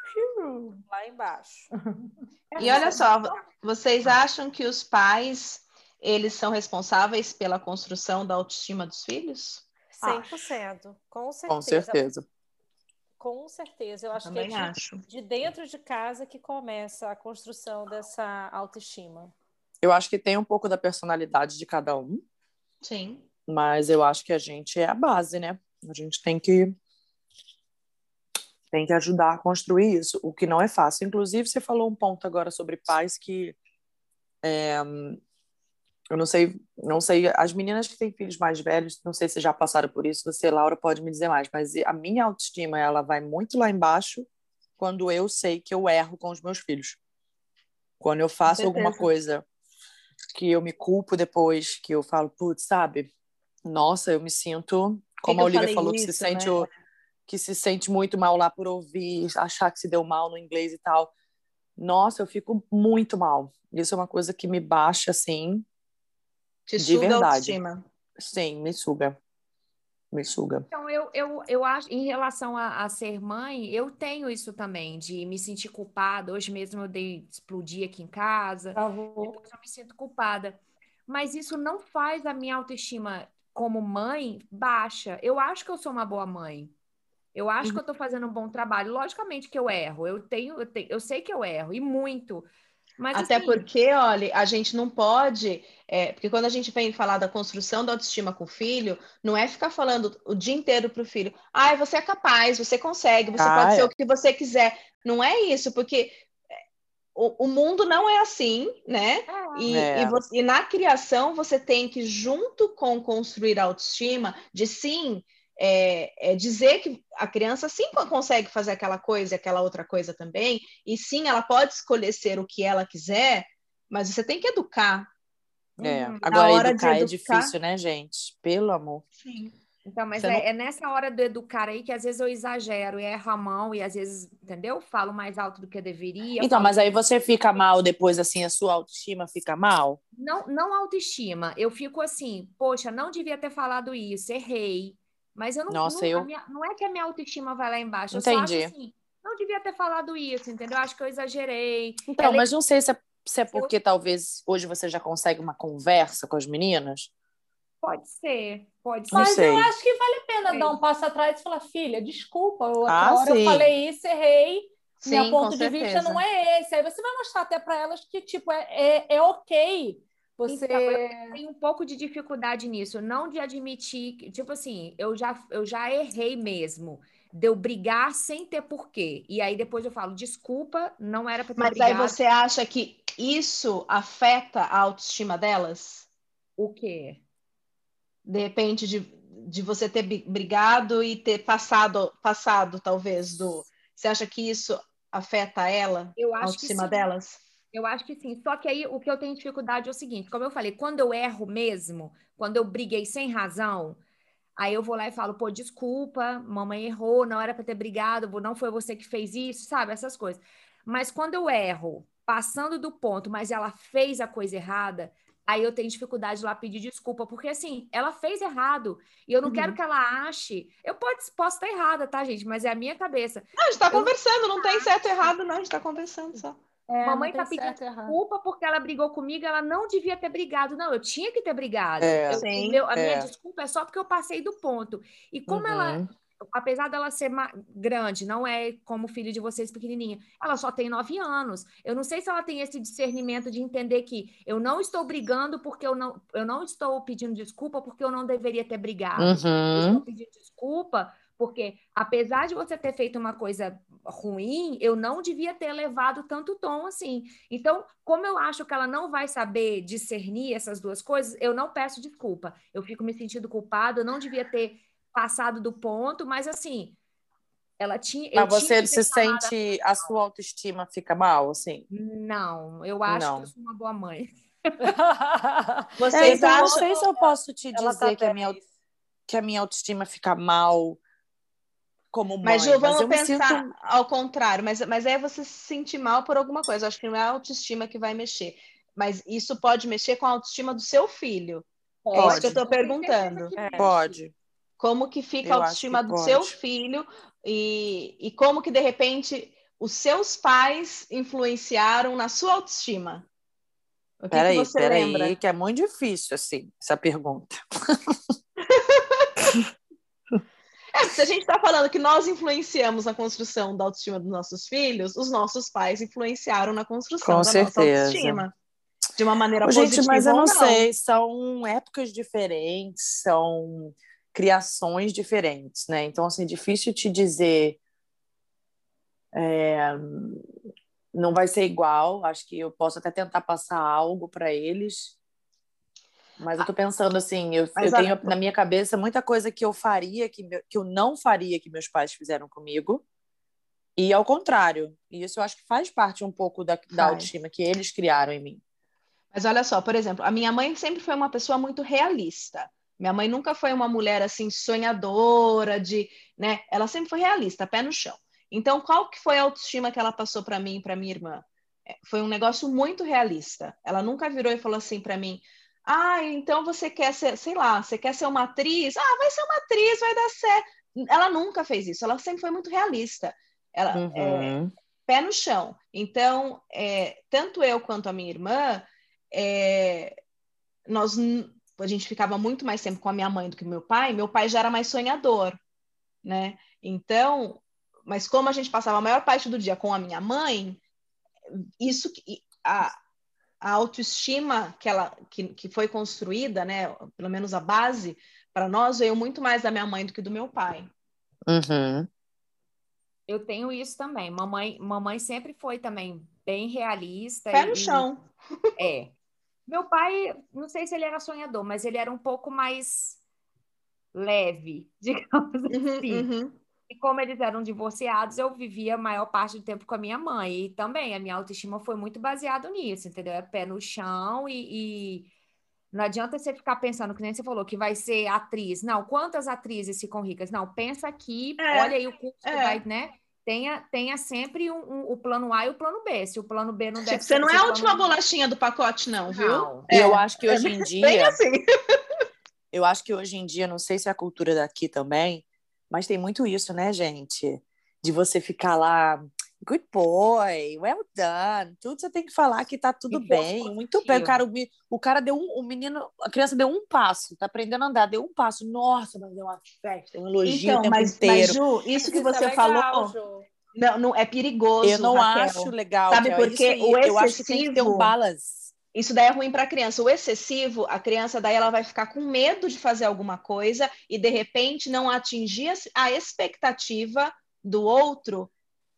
lá embaixo. e olha só, vocês acham que os pais eles são responsáveis pela construção da autoestima dos filhos? 100%, com certeza. Com certeza. Com certeza, eu acho que é de, acho. de dentro de casa que começa a construção dessa autoestima. Eu acho que tem um pouco da personalidade de cada um. Sim. Mas eu acho que a gente é a base, né? A gente tem que tem que ajudar a construir isso, o que não é fácil. Inclusive, você falou um ponto agora sobre pais que é, eu não sei, não sei, as meninas que têm filhos mais velhos, não sei se já passaram por isso, você, Laura, pode me dizer mais, mas a minha autoestima, ela vai muito lá embaixo quando eu sei que eu erro com os meus filhos. Quando eu faço alguma coisa que eu me culpo depois, que eu falo, putz, sabe? Nossa, eu me sinto, como que a Olivia falou, isso, que se sente né? que se sente muito mal lá por ouvir, achar que se deu mal no inglês e tal. Nossa, eu fico muito mal. Isso é uma coisa que me baixa assim, te de verdade. autoestima. Sim, me suga. Me suga. Então, eu, eu, eu acho, em relação a, a, ser mãe, eu tenho isso também, de me sentir culpada. Hoje mesmo eu dei explodir aqui em casa, uhum. depois eu me sinto culpada. Mas isso não faz a minha autoestima como mãe baixa. Eu acho que eu sou uma boa mãe. Eu acho uhum. que eu estou fazendo um bom trabalho. Logicamente que eu erro. Eu tenho, eu tenho, eu sei que eu erro, e muito. Mas, Até assim... porque, olha, a gente não pode. É, porque quando a gente vem falar da construção da autoestima com o filho, não é ficar falando o dia inteiro para o filho, ah, você é capaz, você consegue, você ah, pode é. ser o que você quiser. Não é isso, porque é, o, o mundo não é assim, né? É. E, é. e, você, e na criação você tem que, junto com construir a autoestima, de sim é, é, dizer que a criança sim consegue fazer aquela coisa e aquela outra coisa também, e sim, ela pode escolher ser o que ela quiser, mas você tem que educar. É, hum, agora educar, educar, é difícil, né, gente? Pelo amor. Sim. Então, mas é, não... é, nessa hora do educar aí que às vezes eu exagero e erro a mão e às vezes, entendeu? Falo mais alto do que eu deveria. Então, mas aí você fica mal depois, assim, a sua autoestima fica mal? Não, não autoestima. Eu fico assim, poxa, não devia ter falado isso, errei. Mas eu não. Nossa, não, eu... Minha, não é que a minha autoestima vai lá embaixo. Entendi. Eu só acho assim, não devia ter falado isso, entendeu? Acho que eu exagerei. Então, Ela... mas não sei se é, se é porque eu... talvez hoje você já consegue uma conversa com as meninas. Pode ser, pode ser. Mas eu acho que vale a pena dar um passo atrás e falar, filha, desculpa, eu, ah, hora sim. eu falei isso, errei. Sim, Meu ponto de vista não é esse. Aí você vai mostrar até para elas que, tipo, é, é, é ok você então, tem um pouco de dificuldade nisso, não de admitir, tipo assim, eu já, eu já errei mesmo, de eu brigar sem ter porquê. E aí depois eu falo, desculpa, não era para ter Mas brigado. aí você acha que isso afeta a autoestima delas? O quê? De repente de, de você ter brigado e ter passado, passado talvez do. Você acha que isso afeta ela? Eu acho a autoestima que sim. delas? Eu acho que sim. Só que aí o que eu tenho dificuldade é o seguinte: como eu falei, quando eu erro mesmo, quando eu briguei sem razão, aí eu vou lá e falo, pô, desculpa, mamãe errou, não era para ter brigado, não foi você que fez isso, sabe? Essas coisas. Mas quando eu erro, passando do ponto, mas ela fez a coisa errada, aí eu tenho dificuldade lá pedir desculpa, porque assim, ela fez errado, e eu não uhum. quero que ela ache. Eu pode, posso estar errada, tá, gente? Mas é a minha cabeça. Não, a gente tá eu conversando, não tem certo e errado, não, a gente tá conversando só. É, Mamãe tá pedindo desculpa porque ela brigou comigo, ela não devia ter brigado. Não, eu tinha que ter brigado. É, eu, sim, meu, a é. minha desculpa é só porque eu passei do ponto. E como uhum. ela, apesar dela ser grande, não é como filho de vocês pequenininha, ela só tem nove anos. Eu não sei se ela tem esse discernimento de entender que eu não estou brigando porque eu não, eu não estou pedindo desculpa porque eu não deveria ter brigado. Uhum. Eu estou pedindo desculpa porque, apesar de você ter feito uma coisa ruim, eu não devia ter levado tanto tom assim. Então, como eu acho que ela não vai saber discernir essas duas coisas, eu não peço desculpa. Eu fico me sentindo culpado, eu não devia ter passado do ponto, mas assim, ela tinha. Mas você se sente. A sua autoestima fica mal, assim? Não, eu acho não. que eu sou uma boa mãe. Vocês é, então, acham... Não sei se eu posso te tá dizer tá que, a minha, que a minha autoestima fica mal como mãe. Mas, Ju, vamos mas pensar sinto... ao contrário, mas, mas aí você se sentir mal por alguma coisa. acho que não é a autoestima que vai mexer. Mas isso pode mexer com a autoestima do seu filho. Pode. É isso que eu estou perguntando. É. Pode. Como que fica eu a autoestima do pode. seu filho e, e como que, de repente, os seus pais influenciaram na sua autoestima? Peraí, peraí, que é muito difícil, assim, essa pergunta. É, se a gente está falando que nós influenciamos na construção da autoestima dos nossos filhos, os nossos pais influenciaram na construção Com da certeza. nossa autoestima. De uma maneira Ô, positiva. Gente, mas eu não, não, sei, são épocas diferentes, são criações diferentes, né? Então, assim, difícil te dizer. É, não vai ser igual, acho que eu posso até tentar passar algo para eles, mas eu tô pensando assim, eu, eu tenho na minha cabeça muita coisa que eu faria, que, que eu não faria que meus pais fizeram comigo. E ao contrário. E isso eu acho que faz parte um pouco da, da autoestima que eles criaram em mim. Mas olha só, por exemplo, a minha mãe sempre foi uma pessoa muito realista. Minha mãe nunca foi uma mulher assim sonhadora de, né? Ela sempre foi realista, pé no chão. Então, qual que foi a autoestima que ela passou para mim e para minha irmã? É, foi um negócio muito realista. Ela nunca virou e falou assim para mim: ah, então você quer ser, sei lá, você quer ser uma atriz? Ah, vai ser uma atriz, vai dar certo. Ela nunca fez isso, ela sempre foi muito realista. Ela, é, uhum. é, pé no chão. Então, é, tanto eu quanto a minha irmã, é, nós, a gente ficava muito mais tempo com a minha mãe do que meu pai. Meu pai já era mais sonhador, né? Então, mas como a gente passava a maior parte do dia com a minha mãe, isso a, a autoestima que ela que, que foi construída, né, pelo menos a base para nós veio muito mais da minha mãe do que do meu pai. Uhum. Eu tenho isso também. Mamãe, mamãe sempre foi também bem realista. Pé no e, chão. É. Meu pai, não sei se ele era sonhador, mas ele era um pouco mais leve, digamos uhum, assim. Uhum. E como eles eram divorciados, eu vivia a maior parte do tempo com a minha mãe. E também a minha autoestima foi muito baseada nisso, entendeu? É pé no chão e, e, não adianta você ficar pensando, que nem você falou, que vai ser atriz. Não, quantas atrizes ficam ricas? Não, pensa aqui, é, olha aí o curso é. que vai, né? Tenha, tenha sempre um, um, o plano A e o plano B. Se o plano B não der Você não é a última plano... bolachinha do pacote, não, viu? Não. É, eu acho que hoje em dia. Bem assim. eu acho que hoje em dia, não sei se é a cultura daqui também, mas tem muito isso, né, gente? De você ficar lá, good boy, well done, tudo você tem que falar que tá tudo e bem, muito bem. O cara, o, o cara deu um, o menino, a criança deu um passo, tá aprendendo a andar, deu um passo, nossa, mas deu uma festa, um elogio então, o tempo mas, inteiro. Mas, Ju, isso que você é legal, falou. Ju. Não, não, é perigoso. Eu não Raquel. acho legal. Sabe, é porque o excessivo. Eu acho que tem que ter um balance. Isso daí é ruim para a criança. O excessivo, a criança daí ela vai ficar com medo de fazer alguma coisa e de repente não atingir a expectativa do outro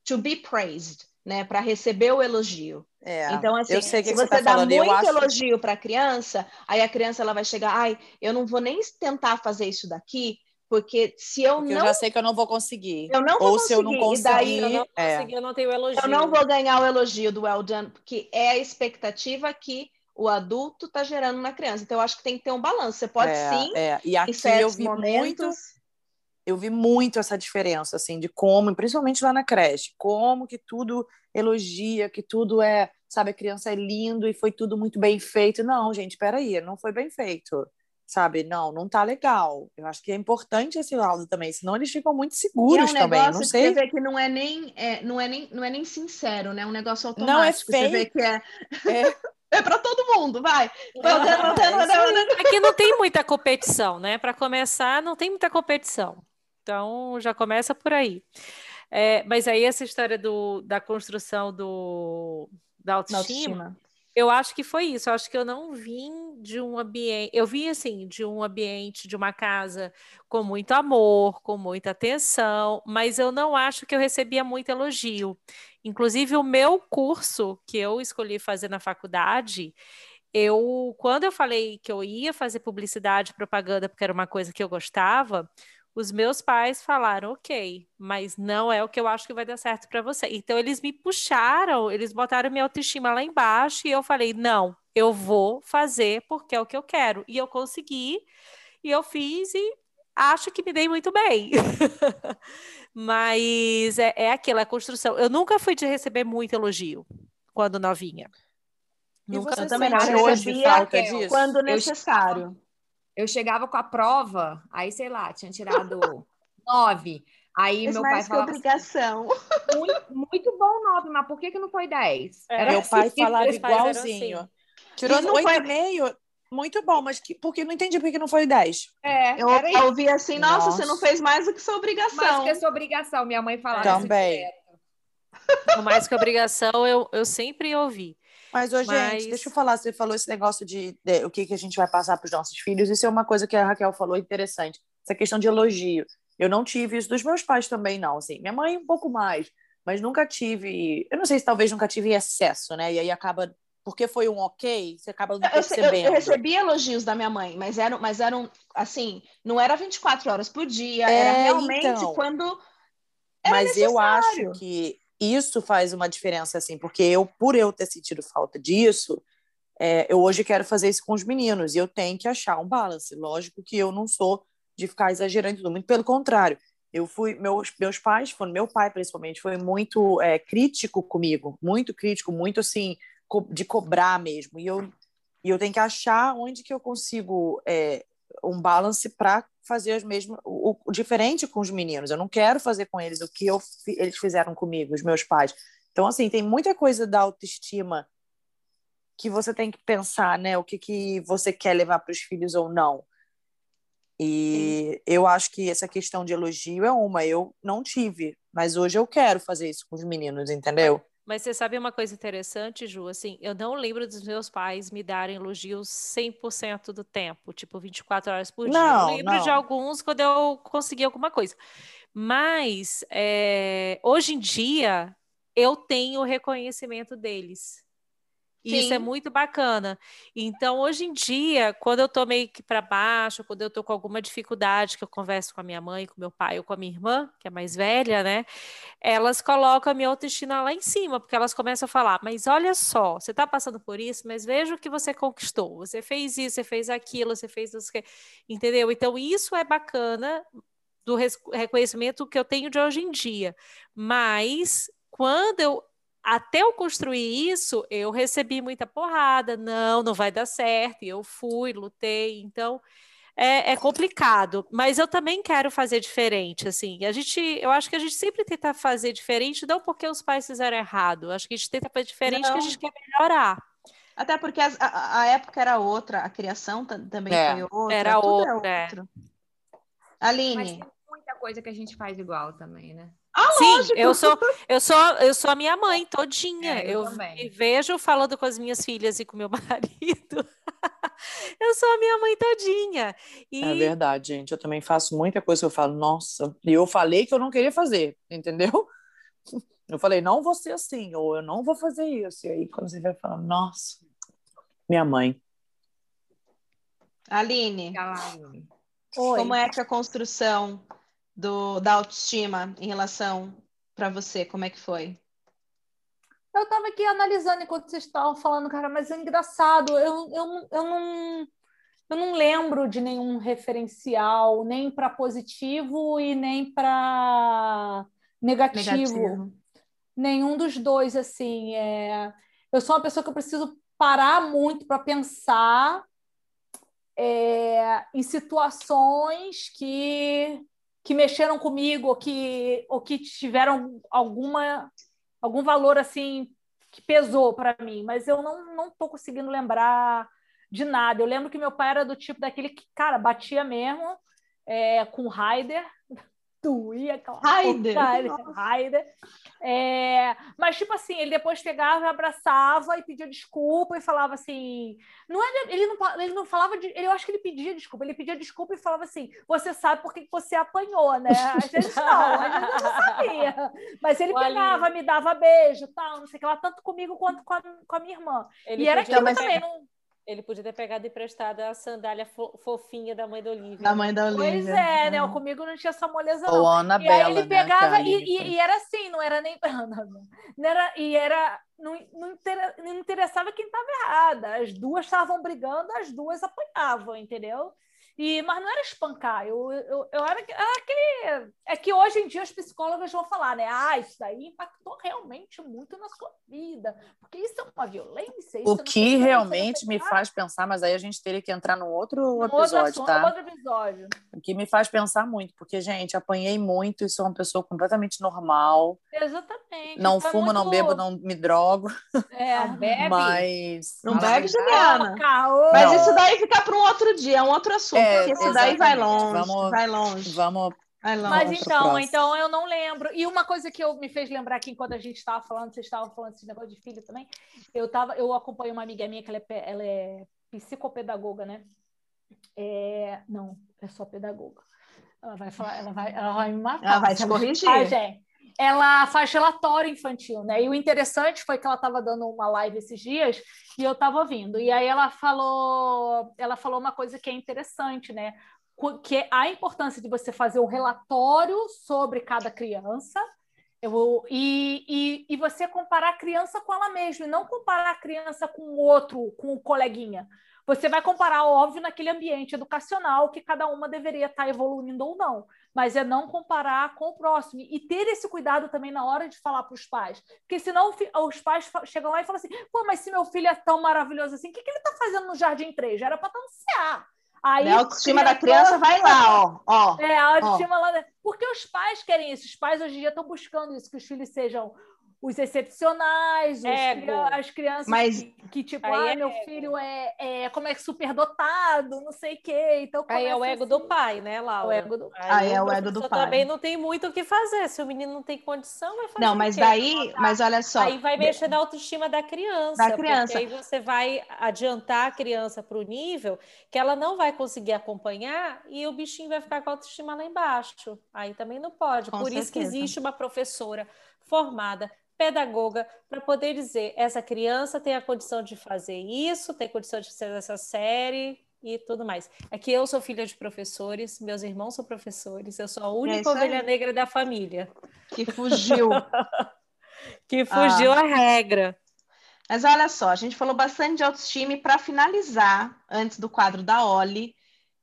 to be praised, né, para receber o elogio. É, então assim, se você, você tá dá falando, muito acho... elogio para a criança, aí a criança ela vai chegar, ai, eu não vou nem tentar fazer isso daqui, porque se eu porque não. Eu já sei que eu não vou conseguir. Eu não vou Ou conseguir. se eu não conseguir. daí, eu não é. conseguir, eu não tenho elogio. Eu não vou ganhar o elogio do well done, porque é a expectativa que o adulto está gerando na criança. Então, eu acho que tem que ter um balanço. Você pode é, sim. É. E aqui eu vi momentos... muito. Eu vi muito essa diferença, assim, de como, principalmente lá na creche, como que tudo elogia, que tudo é, sabe, a criança é lindo e foi tudo muito bem feito. Não, gente, peraí, não foi bem feito sabe? Não, não tá legal. Eu acho que é importante esse lado também, senão eles ficam muito seguros e é um também. Não sei. Você vê que não é nem é, não é nem não é nem sincero, né? É um negócio automático. Não é feio. Você vê que é é... é para todo mundo, vai. É Aqui não tem muita competição, né? Para começar, não tem muita competição. Então já começa por aí. É, mas aí essa história do, da construção do, da autoestima, da autoestima eu acho que foi isso. Eu acho que eu não vim de um ambiente. Eu vim assim de um ambiente, de uma casa com muito amor, com muita atenção, mas eu não acho que eu recebia muito elogio. Inclusive, o meu curso que eu escolhi fazer na faculdade, eu, quando eu falei que eu ia fazer publicidade propaganda, porque era uma coisa que eu gostava, os meus pais falaram, ok, mas não é o que eu acho que vai dar certo para você. Então eles me puxaram, eles botaram minha autoestima lá embaixo e eu falei, não, eu vou fazer porque é o que eu quero. E eu consegui, e eu fiz e acho que me dei muito bem. mas é, é aquilo, é a construção. Eu nunca fui de receber muito elogio quando novinha. E nunca você também hoje falta disso? Quando necessário. Eu eu chegava com a prova, aí sei lá, tinha tirado nove. Aí mas meu pai falava. Que obrigação. Assim, muito, muito bom nove, mas por que, que não foi dez? É, meu assim, pai falava igualzinho. Assim. Tirou oito e meio, muito bom, mas que, porque não entendi por que não foi dez. É, eu, eu ouvi assim, nossa, nossa, você não fez mais do que sua obrigação. Mais que a sua obrigação, minha mãe falava. Também. mais que obrigação, eu, eu sempre ouvi. Mas, ô, Mas... gente, deixa eu falar, você falou esse negócio de, de o que, que a gente vai passar para os nossos filhos, isso é uma coisa que a Raquel falou interessante, essa questão de elogio. Eu não tive isso dos meus pais também, não, assim, minha mãe um pouco mais, mas nunca tive, eu não sei se talvez nunca tive excesso, né, e aí acaba, porque foi um ok, você acaba não percebendo. Eu, eu, eu recebi elogios da minha mãe, mas eram, mas eram, assim, não era 24 horas por dia, é, era realmente então, quando era Mas necessário. eu acho que isso faz uma diferença, assim, porque eu, por eu ter sentido falta disso, é, eu hoje quero fazer isso com os meninos e eu tenho que achar um balance. Lógico que eu não sou de ficar exagerando tudo, muito pelo contrário. Eu fui, meus, meus pais, foram, meu pai principalmente, foi muito é, crítico comigo, muito crítico, muito assim, co de cobrar mesmo. E eu, e eu tenho que achar onde que eu consigo é, um balance para fazer as mesmas, o, o, diferente com os meninos. Eu não quero fazer com eles o que eu, eles fizeram comigo, os meus pais. Então, assim, tem muita coisa da autoestima que você tem que pensar, né? O que, que você quer levar para os filhos ou não. E eu acho que essa questão de elogio é uma. Eu não tive, mas hoje eu quero fazer isso com os meninos, entendeu? Mas você sabe uma coisa interessante, Ju? Assim, eu não lembro dos meus pais me darem elogios 100% do tempo, tipo 24 horas por dia. Não, eu lembro não. de alguns quando eu consegui alguma coisa. Mas é, hoje em dia eu tenho o reconhecimento deles. E isso é muito bacana. Então, hoje em dia, quando eu tô meio que para baixo, quando eu tô com alguma dificuldade, que eu converso com a minha mãe, com meu pai ou com a minha irmã, que é mais velha, né? Elas colocam a minha autoestima lá em cima, porque elas começam a falar: Mas olha só, você está passando por isso, mas veja o que você conquistou. Você fez isso, você fez aquilo, você fez isso. que-" Entendeu? Então, isso é bacana do reconhecimento que eu tenho de hoje em dia. Mas quando eu até eu construir isso, eu recebi muita porrada. Não, não vai dar certo. E eu fui, lutei. Então é, é complicado. Mas eu também quero fazer diferente. Assim, a gente, eu acho que a gente sempre tenta fazer diferente, não porque os pais fizeram errado. Acho que a gente tenta fazer diferente porque a Não. gente quer melhorar. Até porque a, a época era outra, a criação ta- também É, foi outra. era tudo outra, é. outro. Mas Aline, tem muita coisa que a gente faz igual também, né? Sim, eu sou, eu sou, eu sou a minha mãe todinha. É, eu eu me vejo falando com as minhas filhas e com meu marido. eu sou a minha mãe todinha. E É verdade, gente. Eu também faço muita coisa que eu falo, nossa, e eu falei que eu não queria fazer, entendeu? Eu falei, não vou ser assim, ou eu não vou fazer isso. E aí, quando você vai falar, nossa, minha mãe. Aline. Oi. como é que a construção do, da autoestima em relação para você, como é que foi? Eu estava aqui analisando enquanto vocês estavam falando, cara, mas é engraçado. Eu, eu, eu, não, eu não lembro de nenhum referencial, nem para positivo e nem para negativo. Nenhum dos dois, assim. É... Eu sou uma pessoa que eu preciso parar muito para pensar é, em situações que, que mexeram comigo ou que, ou que tiveram alguma algum valor assim que pesou para mim, mas eu não não tô conseguindo lembrar de nada. Eu lembro que meu pai era do tipo daquele que, cara, batia mesmo é, com Raider, doía aquela porcaria, Raider. É, mas tipo assim, ele depois pegava, abraçava e pedia desculpa e falava assim, não era, ele não ele não falava de, ele, eu acho que ele pedia desculpa, ele pedia desculpa e falava assim, você sabe por que você apanhou, né? Às vezes não, às vezes eu não sabia. Mas ele pegava, me dava beijo, tal, não sei o que lá, tanto comigo quanto com a, com a minha irmã. ele e era aquilo também, pegado- não, Ele podia ter pegado emprestado a sandália fo- fofinha da mãe da Olivia. Da mãe da Olivia. Pois é, né? Comigo não tinha essa moleza, não. Ou Ana E aí Bela, ele né? pegava e, Aline e- fez. e era assim, não era nem. Não, era, e era. Não, não interessava quem estava errada. As duas estavam brigando, as duas apanhavam, entendeu? E, mas não era espancar, eu, eu, eu era, era aquele. É que hoje em dia os psicólogos vão falar, né? Ah, isso daí impactou realmente muito na sua vida, porque isso é uma violência. isso O não que não realmente me faz pensar, mas aí a gente teria que entrar num outro No outro episódio, assunto, tá? outro episódio. O que me faz pensar muito, porque, gente, apanhei muito e sou uma pessoa completamente normal. Exatamente. Não Tá fumo, não muito- bebo, não me drogo, É, Não bebe? mas. Não bebe. Juliana? Mas Não. isso daí fica para um outro dia, é um outro assunto. É, porque isso daí vai longe, Vamos- vai longe, Vamos. vai longe. Mas então, então eu não lembro. E uma coisa que eu me fez lembrar aqui enquanto a gente estava falando, vocês estavam falando desse negócio de filho também. Eu tava, eu acompanho uma amiga minha que ela é, ela é psicopedagoga, né? É, não, é só pedagoga. Ela vai falar, ela vai, ela vai me matar. Ela vai te corrigir. Ah, gente. Ela faz relatório infantil, né? E o interessante foi que ela estava dando uma live esses dias e eu estava ouvindo. E aí ela falou, ela falou uma coisa que é interessante, né? Que é a importância de você fazer um relatório sobre cada criança e, e, e você comparar a criança com ela mesma, e não comparar a criança com o outro, com o coleguinha. Você vai comparar, óbvio, naquele ambiente educacional que cada uma deveria estar evoluindo ou não, mas é não comparar com o próximo. E ter esse cuidado também na hora de falar para os pais. Porque senão os pais chegam lá e falam assim: pô, mas se meu filho é tão maravilhoso assim, o que, que ele está fazendo no Jardim 3? Já era para estar no CA. Aí, a autoestima da criança vai lá, ó. ó. é, a autoestima lá. dentro. Porque os pais querem isso. Os pais hoje em dia estão buscando isso, que os filhos sejam os excepcionais, os Ego. cria- as crianças Mas- que, que, tipo, Aí ah, é meu ego. filho é, é como é que superdotado, não sei o quê. Então Aí é o ego assim, do pai, né, Laura? o ego do Aí é o ego do pai. também não tem muito o que fazer. Se o menino não tem condição, vai fazer Não, o mas quê? daí, mas olha só. Aí vai mexer na autoestima da criança. Da criança. Porque aí você vai adiantar a criança para o nível que ela não vai conseguir acompanhar e o bichinho vai ficar com a autoestima lá embaixo. Aí também não pode. Com Por isso que certeza. existe uma professora formada, pedagoga, para poder dizer: essa criança tem a condição de fazer isso, tem condição de fazer essa série. E tudo mais. É que eu sou filha de professores, meus irmãos são professores, eu sou a única É isso aí. ovelha negra da família Que fugiu. que fugiu Ah. a regra. Mas olha só, a gente falou bastante de autoestima para finalizar, antes do quadro da Oli,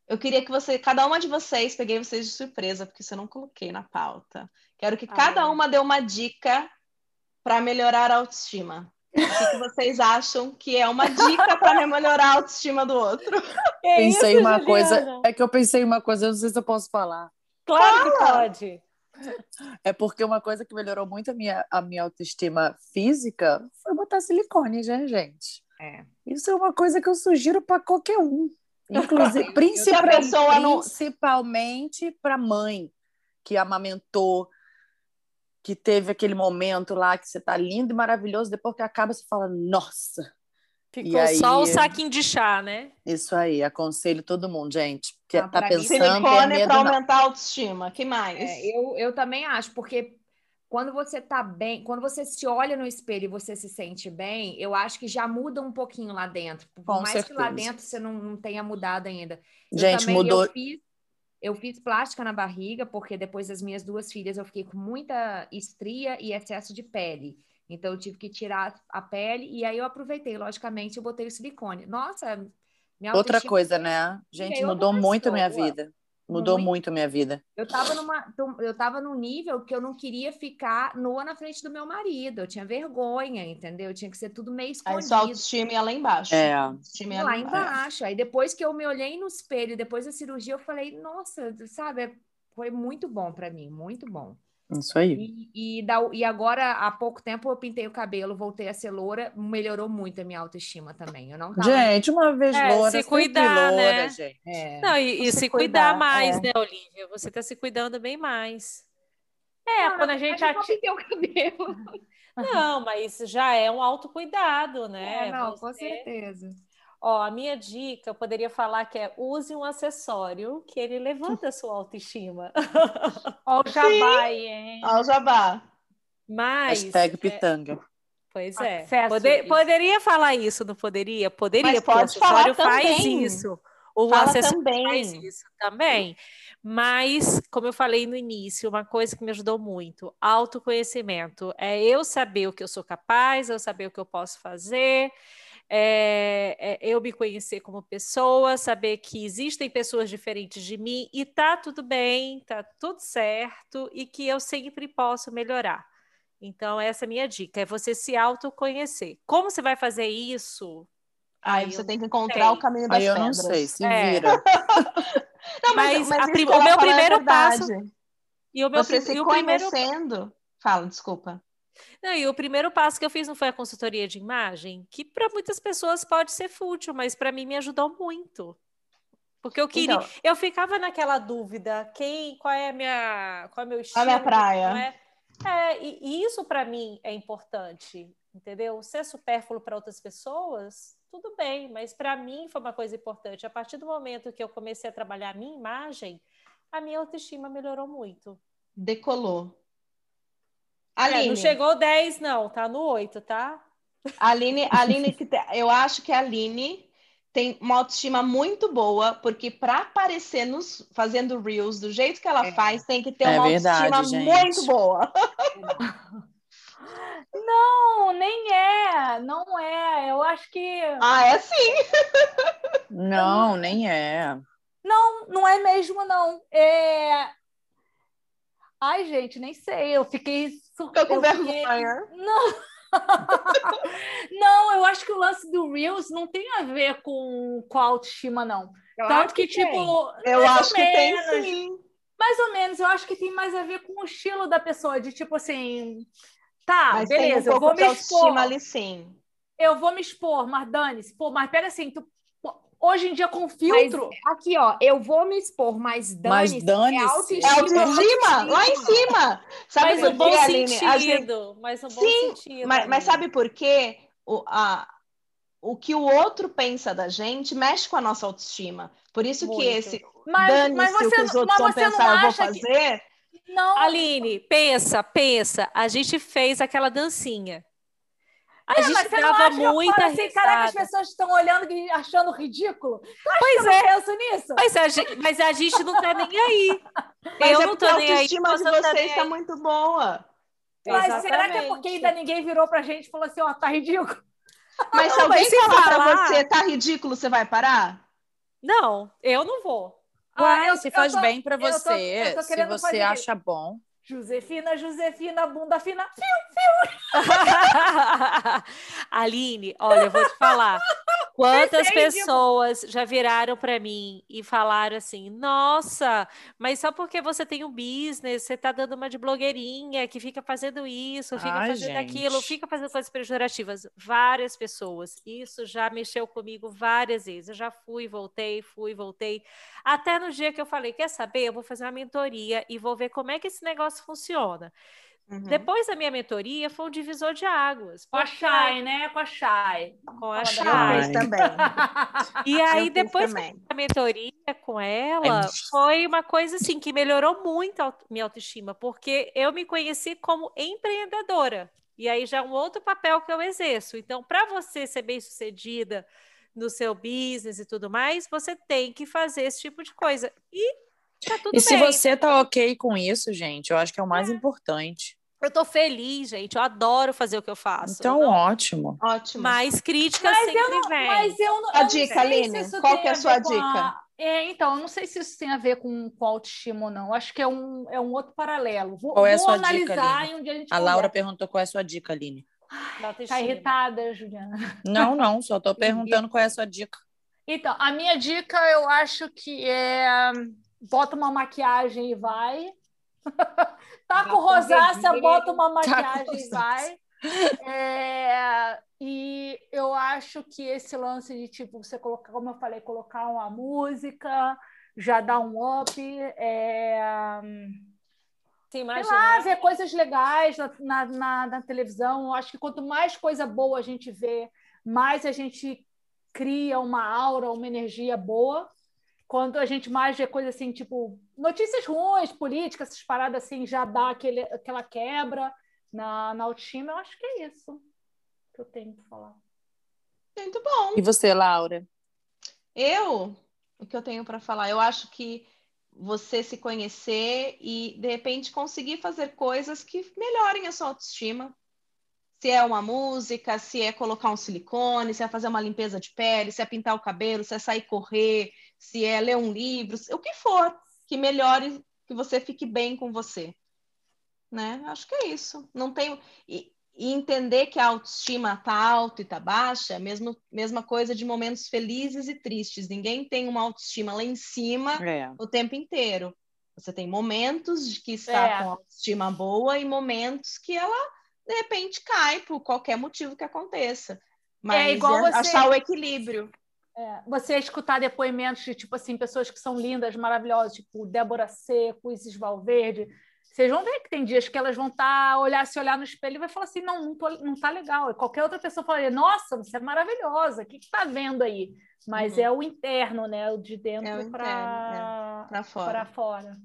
eu queria que você, cada uma de vocês, peguei vocês de surpresa, porque isso eu não coloquei na pauta. Quero que Ah, cada é. uma dê uma dica para melhorar a autoestima. O que, que vocês acham que é uma dica para melhorar a autoestima do outro? Que pensei isso, uma Juliana? coisa. É que eu pensei uma coisa, eu não sei se eu posso falar. Claro que pode. É porque uma coisa que melhorou muito a minha, a minha autoestima física foi botar silicone, né, gente? É. Isso é uma coisa que eu sugiro para qualquer um. Inclusive, Se a principal- pessoa não- principalmente para mãe que amamentou, que teve aquele momento lá que você tá lindo e maravilhoso, depois que acaba você fala, nossa, Ficou aí- só o saquinho de chá, né? isso aí, aconselho todo mundo, gente, que Ah, tá mim, pensando, é Silicone medo para aumentar a autoestima. que mais? É, eu, eu também acho, porque quando você tá bem, quando você se olha no espelho e você se sente bem, eu acho que já muda um pouquinho lá dentro. Por Com mais que lá certeza. dentro você não, não tenha mudado ainda. Gente, também- mudou. Eu fiz, eu fiz plástica na barriga, porque depois das minhas duas filhas eu fiquei com muita estria e excesso de pele. Então eu tive que tirar a pele e aí eu aproveitei, logicamente, eu botei o silicone. Nossa, minha Outra coisa, né? Gente, eu mudou muito a minha vida. Mudou Muito. muito a minha vida. Eu tava numa, eu tava num nível que eu não queria ficar nua na frente do meu marido. Eu tinha vergonha, entendeu? Tinha que ser tudo meio Aí escondido. sua autoestima ia lá embaixo. É. Autoestima ia lá embaixo. Aí depois que eu me olhei no espelho, depois da cirurgia, eu falei, nossa, sabe, é- foi muito bom pra mim, muito bom. Isso aí. E, e, da- e agora, há pouco tempo, eu pintei o cabelo, voltei a ser loura, melhorou muito a minha autoestima também. Eu não tava. Gente, uma vez É, loura, se cuidar, loura, né? gente. É. Não, e, e Se se cuidar, cuidar, mais, é. né, Olivia? Você tá se cuidando bem mais. É, Não, quando a gente eu ati- o cabelo. Não, mas já é um autocuidado, né? É, não, com Você- certeza. Ó, a minha dica, eu poderia falar que é use um acessório que ele levanta a sua autoestima. Ó, o jabá aí, hein? Ó, o jabá. Mas, Hashtag pitanga. pois é, Acessos. Pode- poderia falar isso, não poderia? Poderia, Mas porque o pode falar acessório faz também. isso. O Fala acessório faz também. isso também. Mas, como eu falei no início, uma coisa que me ajudou muito, autoconhecimento. É eu saber o que eu sou capaz, eu saber o que eu posso fazer, é, é eu me conhecer como pessoa, saber que existem pessoas diferentes de mim e tá tudo bem, tá tudo certo e que eu sempre posso melhorar. Então, essa é a minha dica, é você se autoconhecer. Como você vai fazer isso? Aí Aí você tem que encontrar sei. o caminho das Aí eu não pedras. sei, se É. vira. Não, Mas prim- que o meu é primeiro passo-. E o meu Você prim- se e o primeiro conhecendo. Fala, desculpa. Não, e o primeiro passo que eu fiz não foi a consultoria de imagem, que para muitas pessoas pode ser fútil, mas para mim me ajudou muito. Porque eu queria, Então- eu ficava naquela dúvida, quem, qual é a minha, qual é meu estilo, minha praia. é? É, e, e isso para mim é importante, entendeu? Se é supérfluo para outras pessoas, tudo bem, mas para mim foi uma coisa importante. A partir do momento que eu comecei a trabalhar a minha imagem, a minha autoestima melhorou muito. Decolou. É, Aline, não chegou 10, não, tá no 8, tá? Aline, Aline que eu acho que a Aline tem uma autoestima muito boa, porque para aparecer nos fazendo reels do jeito que ela É. faz, tem que ter É uma verdade, autoestima gente. muito boa. Não, nem é, não é. Eu acho que Ah, é sim. Não, nem é. não, não é mesmo, não. É... Ai, gente, nem sei. Eu fiquei. su- Ficou com eu fiquei- vergonha. Não. não, eu acho que o lance do Reels não tem a ver com, com a autoestima, não. Claro Tanto que, tem. tipo, Eu acho que tem sim. mais ou menos, eu acho que tem mais a ver com o estilo da pessoa, de tipo assim, Tá, Mas tem um beleza, eu vou me expor. ali sim. Eu vou me expor, mas dane-se. Pô, mas pega assim, tu- hoje em dia com Mas filtro. aqui, ó, eu vou me expor, mas Mas dane-se. dane-se. É É autoestima. autoestima, lá em cima. Sabe Mas por no bom quê, Aline? sentido. A gente- Mas no bom Sim, sentido. Mas, mas Aline. sabe por quê? O, a, o que o outro pensa da gente mexe com a nossa autoestima. Por isso Muito. que esse Mas, mas o você, que os outros mas vão você não pensar, eu vou acha que. fazer. Não, Aline, pensa, pensa. A gente fez aquela dancinha. A É, gente mas dava eu muita assim, caraca, as risada. pessoas estão olhando e achando ridículo? Acha Pois que eu é. não penso nisso? Mas a, gente, mas a gente não tá nem aí. Mas eu é não tô a nem aí. autoestima de tá vocês está aí. muito boa. Mas será que é Exatamente. porque ainda ninguém virou pra gente e falou assim, ó, tá ridículo? Mas se alguém mas se falar pra falar- você, tá ridículo, você vai parar? Não, eu não vou. Ah, Uai, eu- se eu faz tô- bem pra eu tô- você, eu tô se você fazer acha bom. Josefina, Josefina, bunda fina. Aline, olha, eu vou te falar. Quantas pessoas já viraram para mim e falaram assim: Nossa, mas só porque você tem um business, você tá dando uma de blogueirinha que fica fazendo isso, fica Ai, fazendo aquilo, gente. fica fazendo coisas pejorativas. Várias pessoas. Isso já mexeu comigo várias vezes. Eu já fui, voltei, fui, voltei. Até no dia que eu falei: Quer saber? Eu vou fazer uma mentoria e vou ver como é que esse negócio funciona. Uhum. Depois da minha mentoria, foi um divisor de águas. Com a Shai, né? Com a Shai. Com a Eu fiz também. E aí, depois também. da mentoria com ela, foi uma coisa assim que melhorou muito a minha autoestima, porque eu me conheci como empreendedora. E aí já é um outro papel que eu exerço. Então, para você ser bem-sucedida no seu business e tudo mais, você tem que fazer esse tipo de coisa. E tá tudo E se bem. você tá ok com isso, gente, eu acho que é o mais importante. Eu tô feliz, gente. Eu adoro fazer o que eu faço. Então, Eu não- ótimo. Ótimo. Mas críticas Mas sempre eu não, vêm. mas eu não, A eu dica, Aline, se qual que é a sua dica? É, então, eu não sei se isso tem a ver com, com autoestima ou não. Acho que é um, é um outro paralelo. Vou, Qual é a sua dica, analisar Aline? e um dia a gente A Laura perguntou qual é a sua dica, Aline. Da Tá irritada, Juliana. Não, não, só tô perguntando qual é a sua dica. Então, a minha dica eu acho que é bota uma maquiagem e vai. tá com rosácea, bota uma com maquiagem e rosácea. vai. É, e eu acho que esse lance de tipo você colocar, como eu falei, colocar uma música já dá um up. É, Se sei imaginar. lá, ver coisas legais na, na, na, na televisão. Eu acho que quanto mais coisa boa a gente vê, mais a gente cria uma aura, uma energia boa. Quando a gente mais vê coisas assim, tipo, notícias ruins, políticas, essas paradas assim, já dá aquele, aquela quebra na, na autoestima. Eu acho que é isso que eu tenho para falar. Muito bom. E você, Laura? Eu, o que eu tenho para falar, eu acho que você se conhecer e de repente conseguir fazer coisas que melhorem a sua autoestima. Se é uma música, se é colocar um silicone, se é fazer uma limpeza de pele, se é pintar o cabelo, se é sair correr, se é ler um livro, o que for que melhore, que você fique bem com você. Né? Acho que é isso. Não tenho e, e entender que a autoestima tá alta e tá baixa, é a mesma, coisa de momentos felizes e tristes. Ninguém tem uma autoestima lá em cima É. o tempo inteiro. Você tem momentos de que está É. com autoestima boa e momentos que ela, de repente, cai por qualquer motivo que aconteça. Mas igual é você- achar o equilíbrio. É, você escutar depoimentos de tipo assim, pessoas que são lindas, maravilhosas, tipo Débora Seco, Isis Valverde. Vocês vão ver que tem dias que elas vão estar olhar, se olhar no espelho e vai falar assim: não, não, tô, não tá legal. E qualquer outra pessoa falaria: nossa, você é maravilhosa, o que, que tá vendo aí? Mas Uhum. é o interno, né? O de É dentro interno, para Para fora. para fora.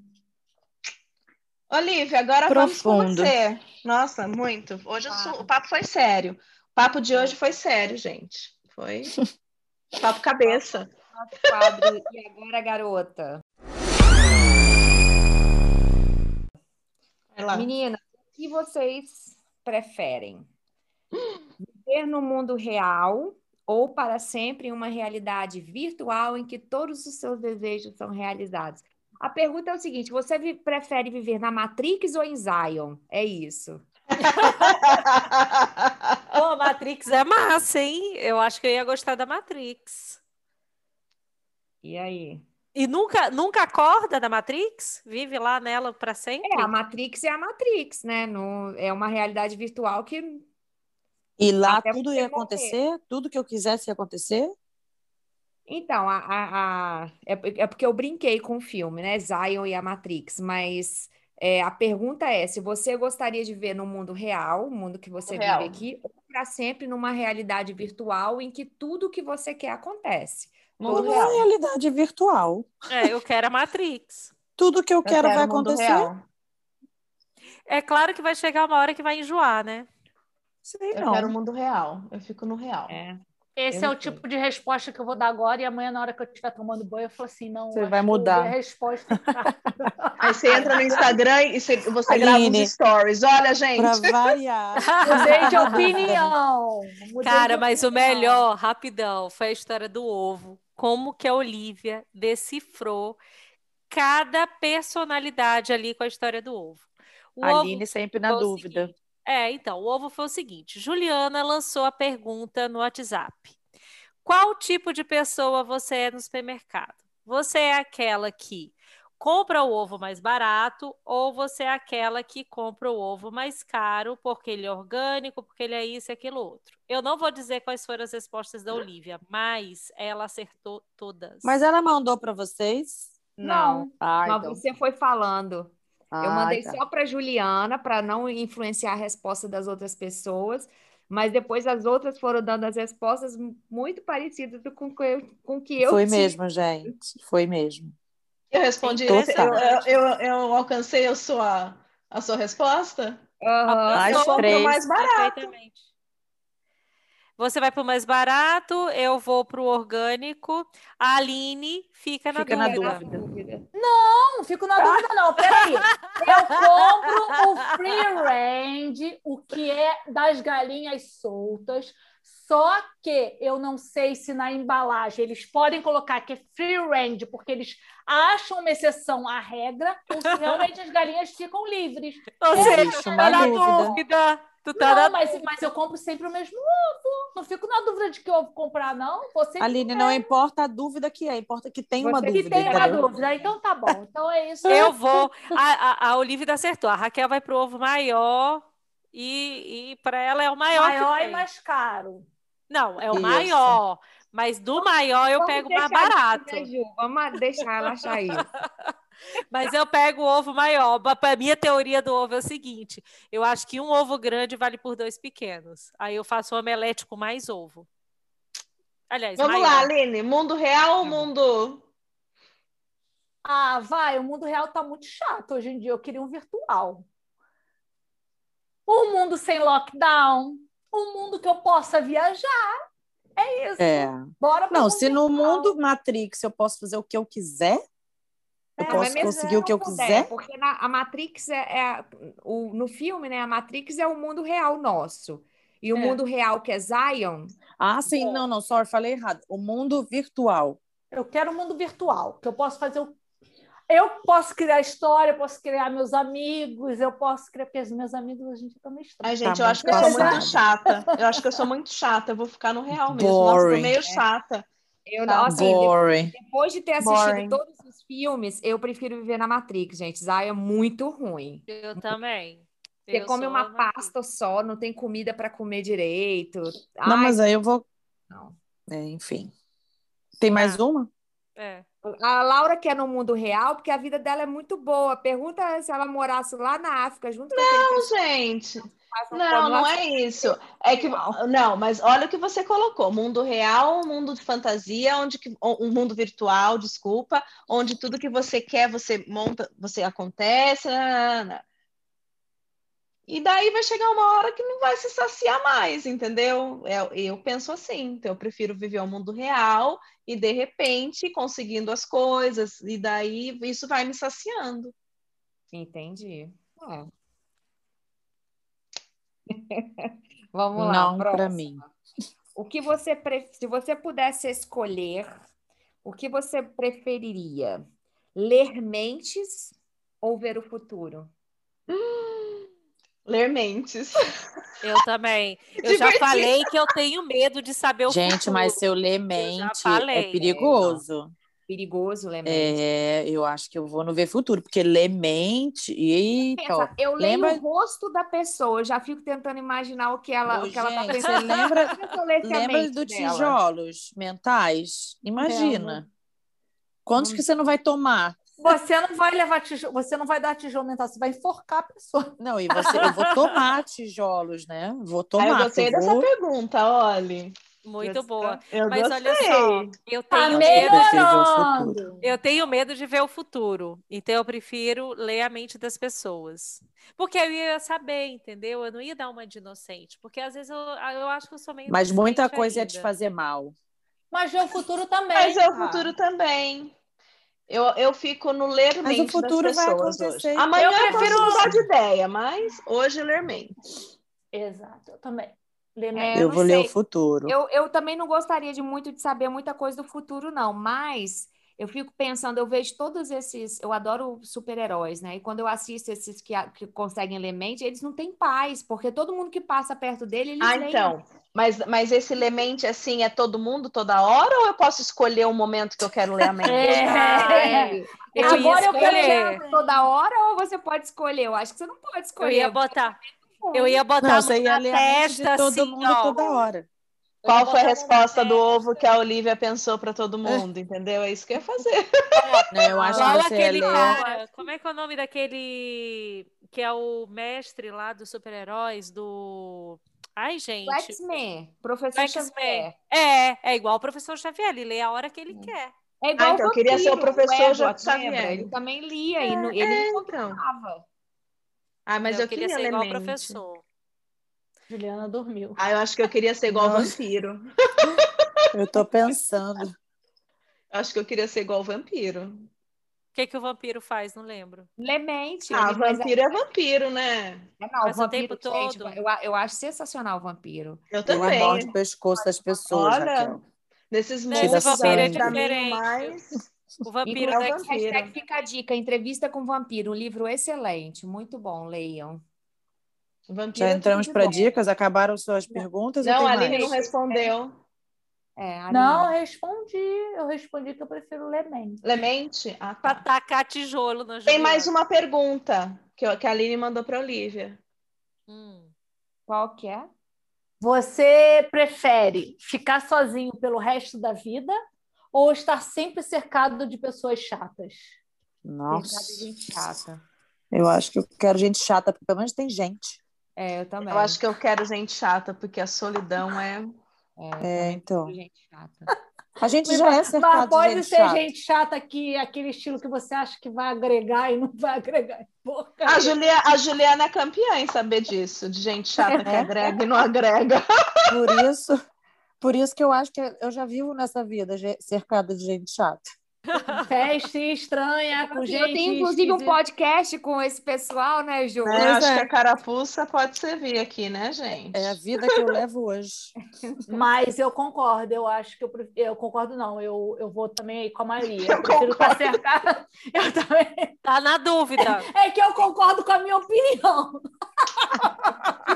Olivia, agora Profundo. vamos com você. Nossa, muito. Hoje o su- o papo foi sério. O papo de hoje foi sério, gente. Foi papo cabeça. Nosso quadro. E agora, garota? Vai lá. Meninas, o que vocês preferem? Viver no mundo real ou para sempre em uma realidade virtual em que todos os seus desejos são realizados? A pergunta é o seguinte: você vi- prefere viver na Matrix ou em Zion? É isso. Pô, Matrix é massa, hein? Eu acho que eu ia gostar da Matrix. E aí? E nunca, nunca acorda da Matrix? Vive lá nela para sempre? É, a Matrix é a Matrix, né? No, é uma realidade virtual que. E lá Até tudo ia morrer. acontecer? Tudo que eu quisesse ia acontecer? Então, a, a, a- é, é porque eu brinquei com o filme, né? Zion e a Matrix, mas é, a pergunta é se você gostaria de ver no mundo real, o mundo que você real. vive aqui, ou para sempre numa realidade virtual em que tudo que você quer acontece. Mundo é real. realidade virtual. É, eu quero a Matrix. Tudo que eu Eu quero vai mundo acontecer. real. É claro que vai chegar uma hora que vai enjoar, né? Sei Eu não. quero o mundo real. Eu fico no real. É. Esse Eu é o tipo de resposta que eu vou dar agora, e amanhã, na hora que eu estiver tomando banho, eu falo assim: não, Você vai mudar. a resposta. Aí você entra no Instagram e você, você grava uns stories. Olha, gente. Pra variar. Mudei de opinião. Mudei Cara, de mas o melhor, rapidão, foi a história do ovo. Como que a Olivia decifrou cada personalidade ali com a história do ovo. O ovo Aline sempre na dúvida. É, então, o ovo foi o seguinte: Juliana lançou a pergunta no WhatsApp. Qual tipo de pessoa você é no supermercado? Você é aquela que compra o ovo mais barato ou você é aquela que compra o ovo mais caro porque ele é orgânico, porque ele é isso e aquilo outro? Eu não vou dizer quais foram as respostas da Olivia, mas ela acertou todas. Mas ela mandou para vocês? Não, Ah, mas então. você foi falando. Eu Ah, mandei tá. só para Juliana, para não influenciar a resposta das outras pessoas, mas depois as outras foram dando as respostas muito parecidas com o que eu, com que eu Foi tive. mesmo, gente. Foi mesmo. Eu respondi. Total. Eu, eu, eu, eu alcancei a sua, a sua resposta? Aham. As eu compro três. mais barato. Perfeitamente. Você vai para o mais barato, eu vou para o orgânico. A Aline fica na Fica na dúvida. Dúvida. Não, fico na dúvida, não. Peraí. Eu compro o free range, o que é das galinhas soltas. Só que eu não sei se na embalagem eles podem colocar que é free range, porque eles acham uma exceção à regra, ou se realmente as galinhas ficam livres. Ou seja, Existe tu uma tá na dúvida. Dúvida. Tu tá Não, mas, mas eu compro sempre o mesmo ovo. Não fico na dúvida de que ovo comprar, não. Sempre Aline, não importa a dúvida que é, importa que tem uma Você que dúvida, tem uma dúvida. Então tá bom. Então é isso. Eu vou. A, a, a Olivia acertou. A Raquel vai pro ovo maior e, e para ela é o maior. que maior e mais caro. Não, é o Isso. maior. Mas do maior eu Vamos pego o mais isso, barato. né, Ju? Vamos deixar ela achar isso. Mas eu pego o ovo maior. A minha teoria do ovo é o seguinte: eu acho que um ovo grande vale por dois pequenos. Aí eu faço um omelete com mais ovo. Aliás, Vamos maior. lá, Aline. Mundo real ou mundo. Ah, vai, o mundo real tá muito chato hoje em dia. Eu queria um virtual. Um mundo sem lockdown. Um mundo que eu possa viajar. É isso. É. Bora Não, se no mundo Matrix eu posso fazer o que eu quiser, eu É, posso conseguir se o que eu puder, quiser. Porque na- a Matrix é, é o, no filme, né? A Matrix é o mundo real nosso. E o É. mundo real que é Zion, Ah, sim, não, não, sorry, falei errado. O mundo virtual. Eu quero um mundo virtual, que eu posso fazer o. Eu posso criar história, eu posso criar meus amigos, eu posso criar. Porque os meus amigos a gente também está. Ai, gente, Tá eu acho que eu sou muito chata. Eu acho que eu sou muito chata. Eu vou ficar no real mesmo. Nossa, Boring. meio chata. Eu Tá não, assim, Boring. depois de ter assistido Boring. todos os filmes, eu prefiro viver na Matrix, gente. Zion é muito ruim. Eu também. Você Eu come uma pasta só, não tem comida para comer direito. Não, Ai, mas aí eu vou. não. É, enfim. Tem mais uma? É. A Laura quer no mundo real porque a vida dela é muito boa. Pergunta se ela morasse lá na África junto com aquele Não, gente. Não, não é isso. É que não, mas olha o que você colocou: mundo real, mundo de fantasia, onde que um mundo virtual, desculpa, onde tudo que você quer você monta, você acontece. nananana. E daí vai chegar uma hora que não vai se saciar mais, entendeu? Eu, eu penso assim, então eu prefiro viver o mundo real e de repente conseguindo as coisas, e daí isso vai me saciando. Entendi. É. Vamos lá, Não para mim. O que você pre... se você pudesse escolher, o que você preferiria? Ler mentes ou ver o futuro? Ler mentes. Eu também. Eu já falei que eu tenho medo de saber o Gente, futuro. mas se eu ler mente, falei. é perigoso. Perigoso, Lemente. É, eu acho que eu vou no ver futuro, porque Lemente. Eita, Pensa, eu leio lembra- o rosto da pessoa, eu já fico tentando imaginar o que ela, Ô, o que ela tá gente, pensando. você lembra, a lembra do dela. tijolos mentais? Imagina. Quantos Hum. que você não vai tomar? Você não vai levar tijolo, você não vai dar tijolo mental, você vai enforcar a pessoa. Não, e você, eu vou tomar tijolos, né? Vou Ah, tomar. eu gostei eu dessa vou- pergunta, olha. Muito Gostou? boa. Eu Mas gostei. olha só, eu Tá tenho medo. melhorando. Eu tenho medo de ver o futuro, então eu prefiro ler a mente das pessoas. Porque eu ia saber, entendeu? Eu não ia dar uma de inocente, porque às vezes eu, eu acho que eu sou meio Mas muita coisa ia ainda. te fazer mal. Mas ver o futuro também. Mas é o futuro também. Eu, eu fico no ler Mas o mente futuro das vai pessoas acontecer. hoje. Amanhã Eu prefiro- mudar de ideia, mas hoje ler mente. Exato, eu também. Ler É, eu eu vou ler sei. o futuro. Eu, eu também não gostaria de muito de saber muita coisa do futuro, não, mas eu fico pensando, eu vejo todos esses, eu adoro super-heróis, né? E quando eu assisto esses que, que conseguem ler mente, eles não têm paz, porque todo mundo que passa perto dele, eles Ah, leem. então. Mas, mas esse ler mente, assim, é todo mundo, toda hora? Ou eu posso escolher o momento que eu quero ler a mente? É. Eu ia Agora eu quero ver. toda hora ou você pode escolher? Eu acho que você não pode Eu escolher. ia botar, eu ia botar Não, a você mão ia ler testa, todo assim, mundo ó. toda hora. Qual foi a resposta do ovo que a Olivia pensou para todo mundo, entendeu? É isso que eu ia fazer. Não, eu acho Igual que você aquele ler. cara, como é que é o nome daquele que é o mestre lá dos super-heróis do... Ai, O gente. X-Men, professor. Xavier. É, é igual o professor Xavier, ele lê a hora que ele quer. É igual Ah, então o eu queria ser o professor Edward, Xavier. Ele também lia e não- ele É, não então. controlava. Ah, mas eu, queria queria ser ler igual o professor. Juliana dormiu. Ah, eu acho que eu queria ser igual o vampiro. Eu tô pensando. Eu acho que eu queria ser igual o vampiro. O que, que o vampiro faz? Não lembro. Lemente. Ah, ele faz- vampiro é vampiro, né? É, não, Mas o vampiro, tempo gente, todo. eu, eu acho sensacional o vampiro. Eu Ele também. morde o pescoço das pessoas, Olha, Raquel. Esse monstros vampiro é pra mim, o diferente. mais... O vampiro é o da vampiro. Hashtag fica a dica, entrevista com vampiro, um livro excelente, muito bom, leiam. Vampiro Já é entramos para dicas? Acabaram suas perguntas? Não, a Aline mais? não respondeu. É, Aline. Não, eu respondi. Eu respondi que eu prefiro ler mente. Lemente? Ah, pra tá. tacar tijolo na Tem mais uma pergunta que, eu- que a Aline mandou para Olivia. Hum. Qual que é? Você prefere ficar sozinho pelo resto da vida ou estar sempre cercado de pessoas chatas? Nossa, Cercado de gente chata. eu acho que eu quero gente chata, porque pelo menos tem gente. É, eu também. Eu acho que eu quero gente chata, porque a solidão é. É, É, então. gente chata. A gente já é Mas cercado de pode gente ser chata. gente chata que aquele estilo que você acha que vai agregar e não vai agregar. Porra, A, Julia, a Juliana é campeã em saber disso, de gente chata que É. agrega e não agrega. Por isso, por isso que eu acho que eu já vivo nessa vida cercada de gente chata. festa estranha, com gente. eu tenho inclusive um esquisita. podcast com esse pessoal, né, Ju? Pois Acho é. que a carapuça pode servir aqui, né, gente? É a vida que eu levo hoje. Mas eu concordo, eu acho que eu, pref- eu concordo, não, eu, eu vou também aí com a maioria. Eu Eu prefiro estar cercada. Eu também. Tá na dúvida. É que eu concordo com a minha opinião.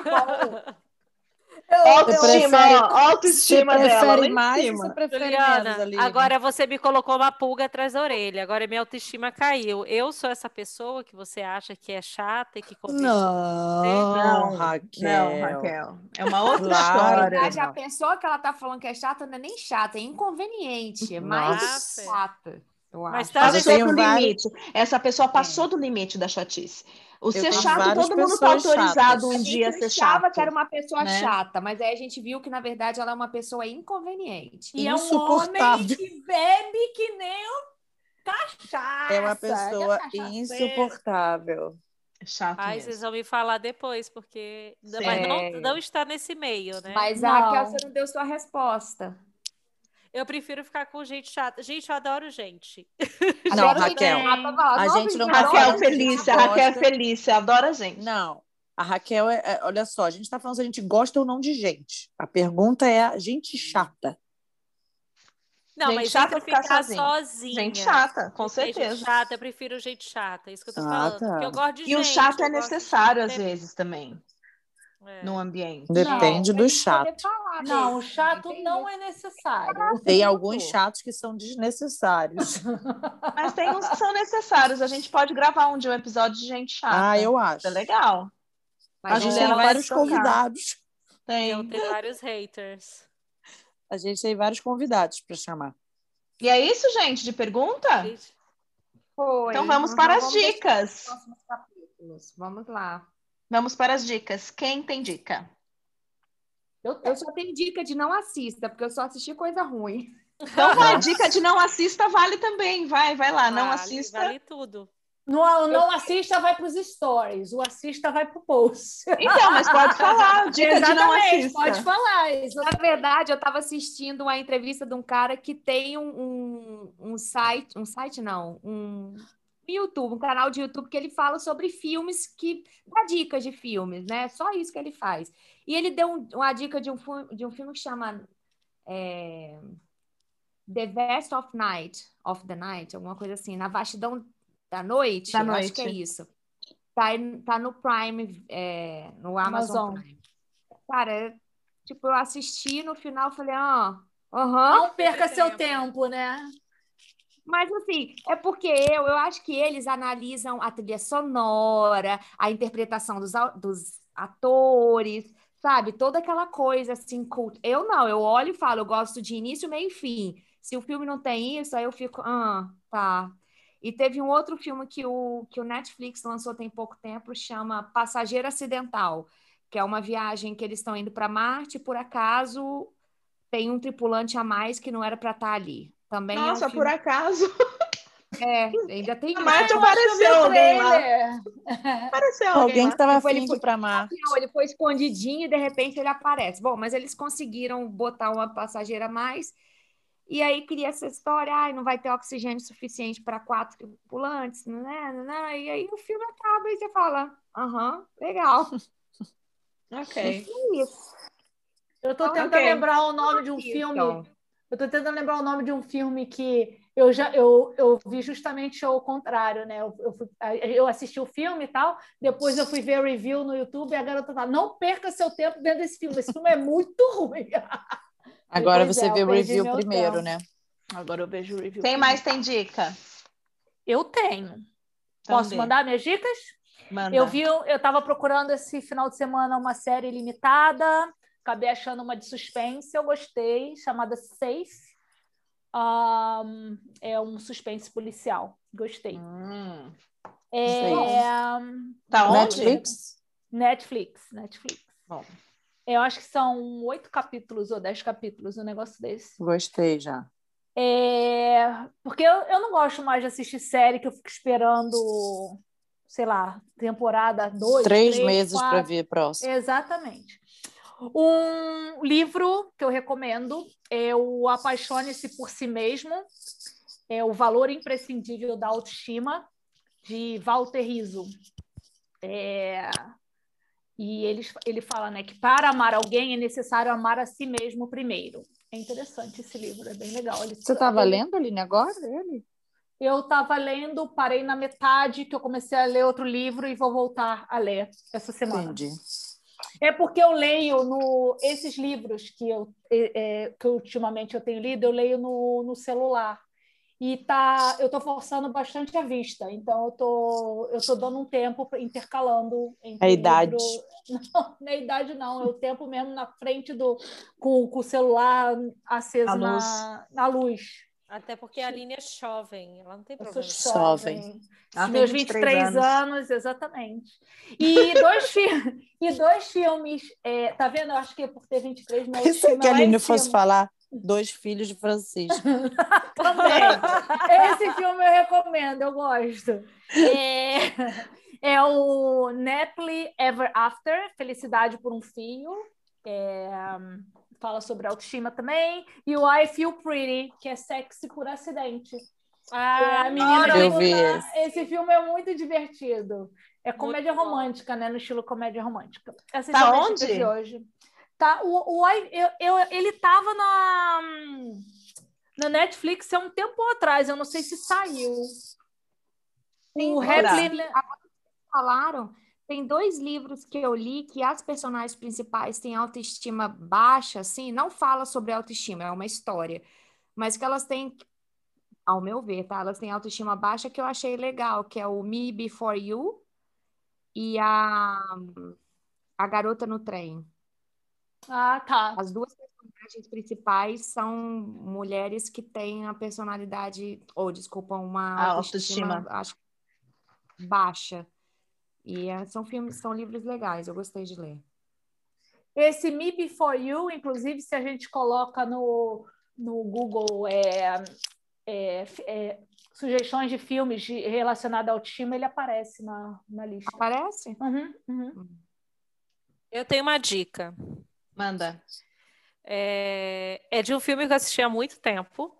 Eu, Autoestima, autoestima você dela. prefere mais cima. você prefere Juliana, menos ali? agora você me colocou uma pulga atrás da orelha. Agora minha autoestima caiu. Eu sou essa pessoa que você acha que é chata e que Não, Não, Raquel. Não, Raquel. É uma outra Claro. Na história. verdade, a pessoa que ela tá falando que é chata não é nem chata, é inconveniente, é mais Nossa. chata, eu Mas acho. tá Mas Passou do vários- limite. Essa pessoa passou do limite da chatice. O ser chato, todo mundo tá pessoas autorizado chatas. um dia a ser achava chato. que era uma pessoa né? chata, mas aí a gente viu que, na verdade, ela é uma pessoa inconveniente. E é um homem que bebe que nem um cachaça. É uma pessoa que é insuportável. Chato Ai, mesmo. vocês vão me falar depois, porque. Mas não, É. não está nesse meio, né? Mas Não. a Raquel, você não deu sua resposta. Eu prefiro ficar com gente chata. Gente, eu adoro gente. Não, Adoro Raquel, gente chata, a "Nossa, gente não gente, Raquel gente Felícia, chata. Raquel. Felícia, adora a gente. Não, a Raquel é, é- olha só, a gente está falando se a gente gosta ou não de gente. A pergunta é a gente chata. Não, Gente mas chata ficar ficar sozinha. sozinha. Gente chata, com Gente certeza. chata, eu prefiro gente chata. É isso que eu tô Ah, falando. Porque eu gosto de E gente. o chato é necessário às vezes também. É. no ambiente. Depende não, do chato. Não, o chato não é necessário. Tem alguns chatos que são desnecessários. Mas tem uns que são necessários. A gente pode gravar um de um episódio de gente chata. Ah, eu acho. É legal. Mas a gente tem vários convidados. Tem. Eu tenho vários haters. A gente tem vários convidados para chamar. E é isso, gente, de pergunta? Foi. Então vamos para as dicas. Vamos lá. Vamos para as dicas. Quem tem dica? Eu, eu só tenho dica de não assista, porque eu só assisti coisa ruim. Então vai, dica de não assista vale também. Vai, vai lá, não vale, assista. Vale tudo. Não, não assista, vai para os stories. O assista vai para o post. Então, mas pode falar. Dica de não assista. Pode falar. Na verdade, eu estava assistindo uma entrevista de um cara que tem um, um, um site, um site não, um YouTube, um canal de YouTube que ele fala sobre filmes que dá dicas de filmes, né? Só isso que ele faz. E ele deu um, uma dica de um, de um filme que chama é, The Best of Night, of the Night, alguma coisa assim, na vastidão da noite, da noite. acho que é isso. Tá, tá no Prime, é, no Amazon, Amazon, Prime. Cara, é, tipo, eu assisti no final, falei, ah, uh -huh. não perca seu tempo, né? Mas assim, é porque eu, eu acho que eles analisam a trilha sonora, a interpretação dos, dos atores, sabe? Toda aquela coisa assim, cult. Eu não, eu olho e falo, eu gosto de início, meio e fim. Se o filme não tem isso, aí eu fico, ah, tá. E teve um outro filme que o, que o Netflix lançou tem pouco tempo, chama Passageiro Acidental, que é uma viagem que eles estão indo para Marte, por acaso tem um tripulante a mais que não era para estar tá ali. Também Nossa, é um por acaso. É, ainda tem. Marte apareceu alguém lá. Apareceu alguém, alguém que estava indo para Marte. Não, ele foi escondidinho e de repente ele aparece. Bom, mas eles conseguiram botar uma passageira a mais e aí cria essa história, ai, não vai ter oxigênio suficiente para quatro tripulantes, né, né? E aí o filme acaba e você fala, aham, legal. ok. Eu estou tentando okay. lembrar o nome de um filme. Então. Eu estou tentando lembrar o nome de um filme que eu já eu, eu vi justamente o contrário, né? Eu, eu, eu, assisti o filme e tal, depois eu fui ver a review no YouTube e a garota tá, não perca seu tempo vendo esse filme. Esse filme é muito ruim. Agora você é, vê o review primeiro, tempo. né? Agora eu vejo o review. Quem mais tem dica? Eu tenho. Posso mandar minhas dicas? Manda. Eu vi, eu estava procurando esse final de semana uma série limitada, acabei achando uma de suspense, eu gostei, chamada Safe. Um, é um suspense policial. Gostei. Hum, é, tá onde? Netflix? Netflix, Netflix. Bom. Eu acho que são oito capítulos ou dez capítulos, um negócio desse. Gostei já. É... Porque eu, eu não gosto mais de assistir série que eu fico esperando, sei lá, temporada dois, três, três meses para ver próximo. Exatamente. Um livro que eu recomendo é o Apaixone-se por Si Mesmo, é o Valor Imprescindível da Autoestima, de Walter Rizzo. É... E ele, ele fala né, que para amar alguém é necessário amar a si mesmo primeiro. É interessante esse livro, é bem legal. Ele, Você estava ele... lendo, Aline, agora ele? Eu estava lendo, parei na metade, que eu comecei a ler outro livro e vou voltar a ler essa semana. Entendi. É porque eu leio no esses livros que eu é, que ultimamente eu tenho lido, eu leio no, no celular e tá, eu estou forçando bastante a vista, então eu tô, eu tô dando um tempo intercalando a idade. Não, na idade não, é o tempo mesmo na frente do com, com o celular aceso na, na luz. Até porque a linha é jovem, ela não tem problema. Eu sou jovem. Ela Meus 23, 23 anos. anos. exatamente. E dois, fi e dois filmes, é, tá vendo? Eu acho que é por ter 23, meu Pensei que a Aline fosse falar Dois Filhos de Francisco. Também. Esse filme eu recomendo, eu gosto. É, é o Napoli Ever After, Felicidade por um Fio. É, fala sobre autoestima também. E o I Feel Pretty, que é sexy por acidente. Ah, é a menina eu vi esse. filme é muito divertido. É comédia muito romântica, bom. né? No estilo comédia romântica. Essa tá onde? Hoje. Tá, o, o eu, eu, ele tava na, na Netflix há um tempo atrás, eu não sei se saiu. Sim, o Redley... falaram, tem dois livros que eu li que as personagens principais têm autoestima baixa, assim, não fala sobre autoestima, é uma história, mas que elas têm, ao meu ver, tá? Elas têm autoestima baixa que eu achei legal, que é o Me Before You e a, a Garota no Trem. Ah, tá. As duas personagens principais são mulheres que têm a personalidade, ou desculpa, uma A autoestima, autoestima. acho baixa. E é, são filmes, são livros legais, eu gostei de ler. Esse Me Before You, inclusive, se a gente coloca no, no Google é, é, é, sugestões de filmes de, relacionados à autoestima, ele aparece na, na lista. Aparece? Uhum, uhum. Eu tenho uma dica. Manda. É, é de um filme que eu assisti há muito tempo,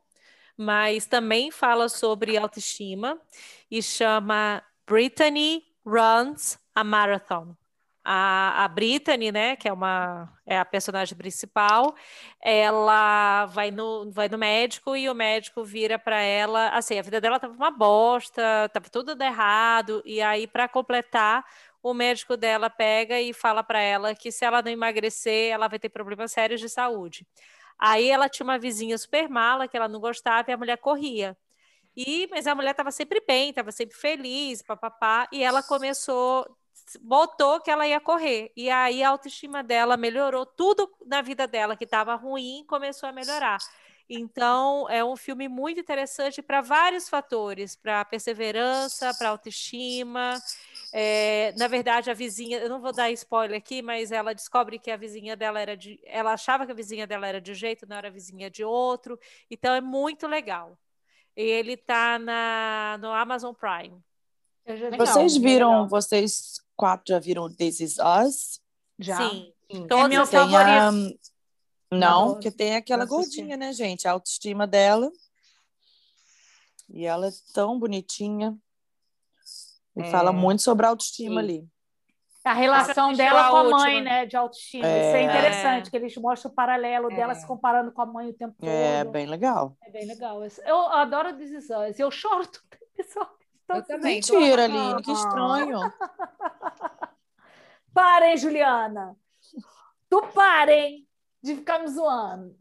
mas também fala sobre autoestima e chama Brittany Runs a Marathon. A, a Brittany, né, que é uma é a personagem principal, ela vai no, vai no médico e o médico vira para ela, assim, a vida dela estava uma bosta, estava tudo errado, e aí para completar, o médico dela pega e fala para ela que se ela não emagrecer, ela vai ter problemas sérios de saúde. Aí ela tinha uma vizinha super mala que ela não gostava e a mulher corria. E, mas a mulher estava sempre bem, estava sempre feliz, papapá, e ela começou, botou que ela ia correr. E aí a autoestima dela melhorou, tudo na vida dela que estava ruim começou a melhorar. Então, é um filme muito interessante para vários fatores, para perseverança, para autoestima. É, na verdade, a vizinha, eu não vou dar spoiler aqui, mas ela descobre que a vizinha dela era de. Ela achava que a vizinha dela era de um jeito, não era vizinha de outro. Então, é muito legal. Ele está no Amazon Prime. Legal, Vocês viram, legal. vocês quatro já viram This Is Us? Já. Sim. Sim. Todos É meu. Tem a... favorito. Não, Não, porque tem aquela gordinha, né, gente? A autoestima dela. E ela é tão bonitinha. E É. fala muito sobre a autoestima Sim. ali. A relação dela com a última. mãe, né, de autoestima. É. Isso é interessante, que eles mostram o paralelo dela É. se comparando com a mãe o tempo todo. É bem legal. É bem legal. Eu adoro This Is Us. Eu choro tudo. Pessoal, Eu também. Mentira, Aline, que estranho. Parem, Juliana. Tu parem de ficar me zoando.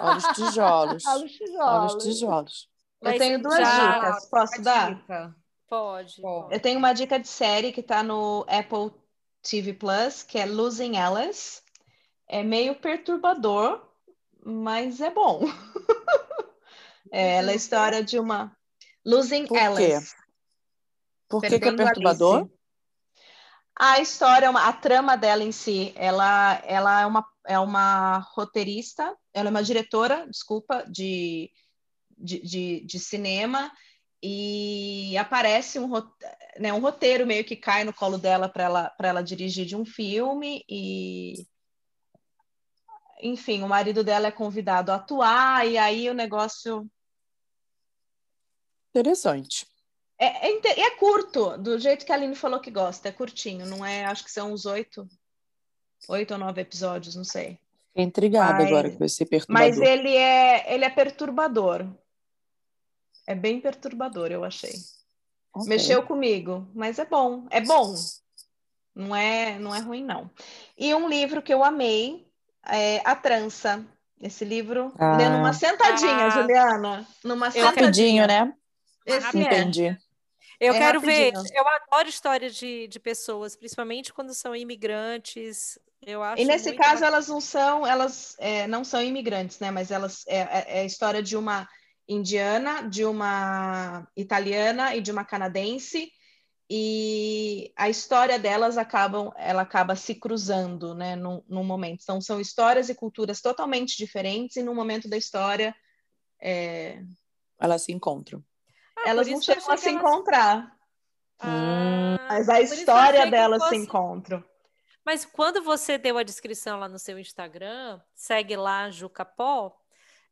Olha os tijolos. Olha os Olha os tijolos. tijolos. Eu Mas tenho duas já- dicas. Posso dar? Dica. Pode. Pode. Eu tenho uma dica de série que está no Apple TV Plus, que é Losing Alice. É meio perturbador, mas é bom. É, ela é a história de uma Losing Por quê? Alice. Por que, que é perturbador? Alice. A história, é a trama dela em si, ela, ela é, uma, é uma roteirista, ela é uma diretora, desculpa, de, de, de, de cinema, e aparece um, né, um roteiro meio que cai no colo dela para ela, ela dirigir de um filme, e enfim, o marido dela é convidado a atuar, e aí o negócio Interessante. É, é, é curto, do jeito que a Aline falou que gosta, é curtinho, não é? Acho que são uns oito, oito ou nove episódios, não sei. Fiquei intrigada Mas- agora vai ser perturbador. Mas ele é, ele é perturbador. É bem perturbador, eu achei. Ok. Mexeu comigo, mas é bom, é bom. Não é, não é ruim, não. E um livro que eu amei é A Trança. Esse livro, Ah. lendo numa sentadinha, Ah. Juliana. Numa Eu- Rapidinho, né? Esse é. Entendi. Eu É quero ver. rapidinho. Eu adoro histórias de, de pessoas, principalmente quando são imigrantes. Eu acho E nesse caso bacana. elas não são, elas é, não são imigrantes, né? Mas elas é, é- é a história de uma indiana, de uma italiana e de uma canadense. E a história delas acabam, ela acaba se cruzando, né? Num, num momento. Então são histórias e culturas totalmente diferentes e num momento da história é, Elas se encontram. Ah, elas não chegam a se elas- encontrar, Ah, mas a história delas se fosse- encontram. Mas quando você deu a descrição lá no seu Instagram, segue lá, Jucapó,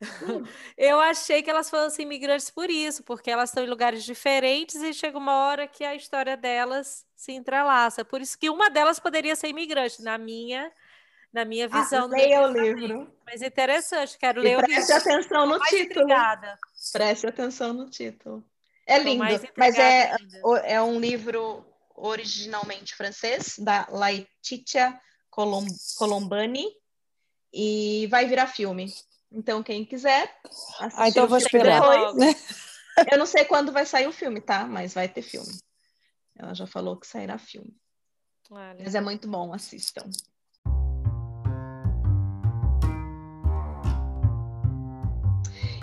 eu achei que elas fossem imigrantes por isso, porque elas estão em lugares diferentes e chega uma hora que a história delas se entrelaça. Por isso que uma delas poderia ser imigrante, na minha, na minha Ah, visão. meu leia o livre. Mas interessante, quero E ler o preste livro. atenção no título. intrigada. Preste atenção no título. É lindo, mas é, ainda. é um livro originalmente francês, da Laetitia Colom Colombani, e vai virar filme. Então, quem quiser assistir ah, então o vou filme esperar. depois. Eu não sei quando vai sair o filme, tá? Mas vai ter filme. Ela já falou que sairá filme. Olha. Mas é muito bom, assistam.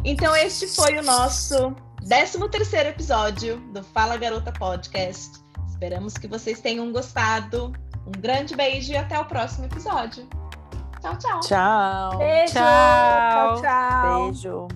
Então, este foi o nosso 13 terceiro episódio do Fala Garota Podcast. Esperamos que vocês tenham gostado. Um grande beijo e até o próximo episódio. Tchau, tchau. Tchau. Beijo. Tchau. Tchau, tchau. Beijo.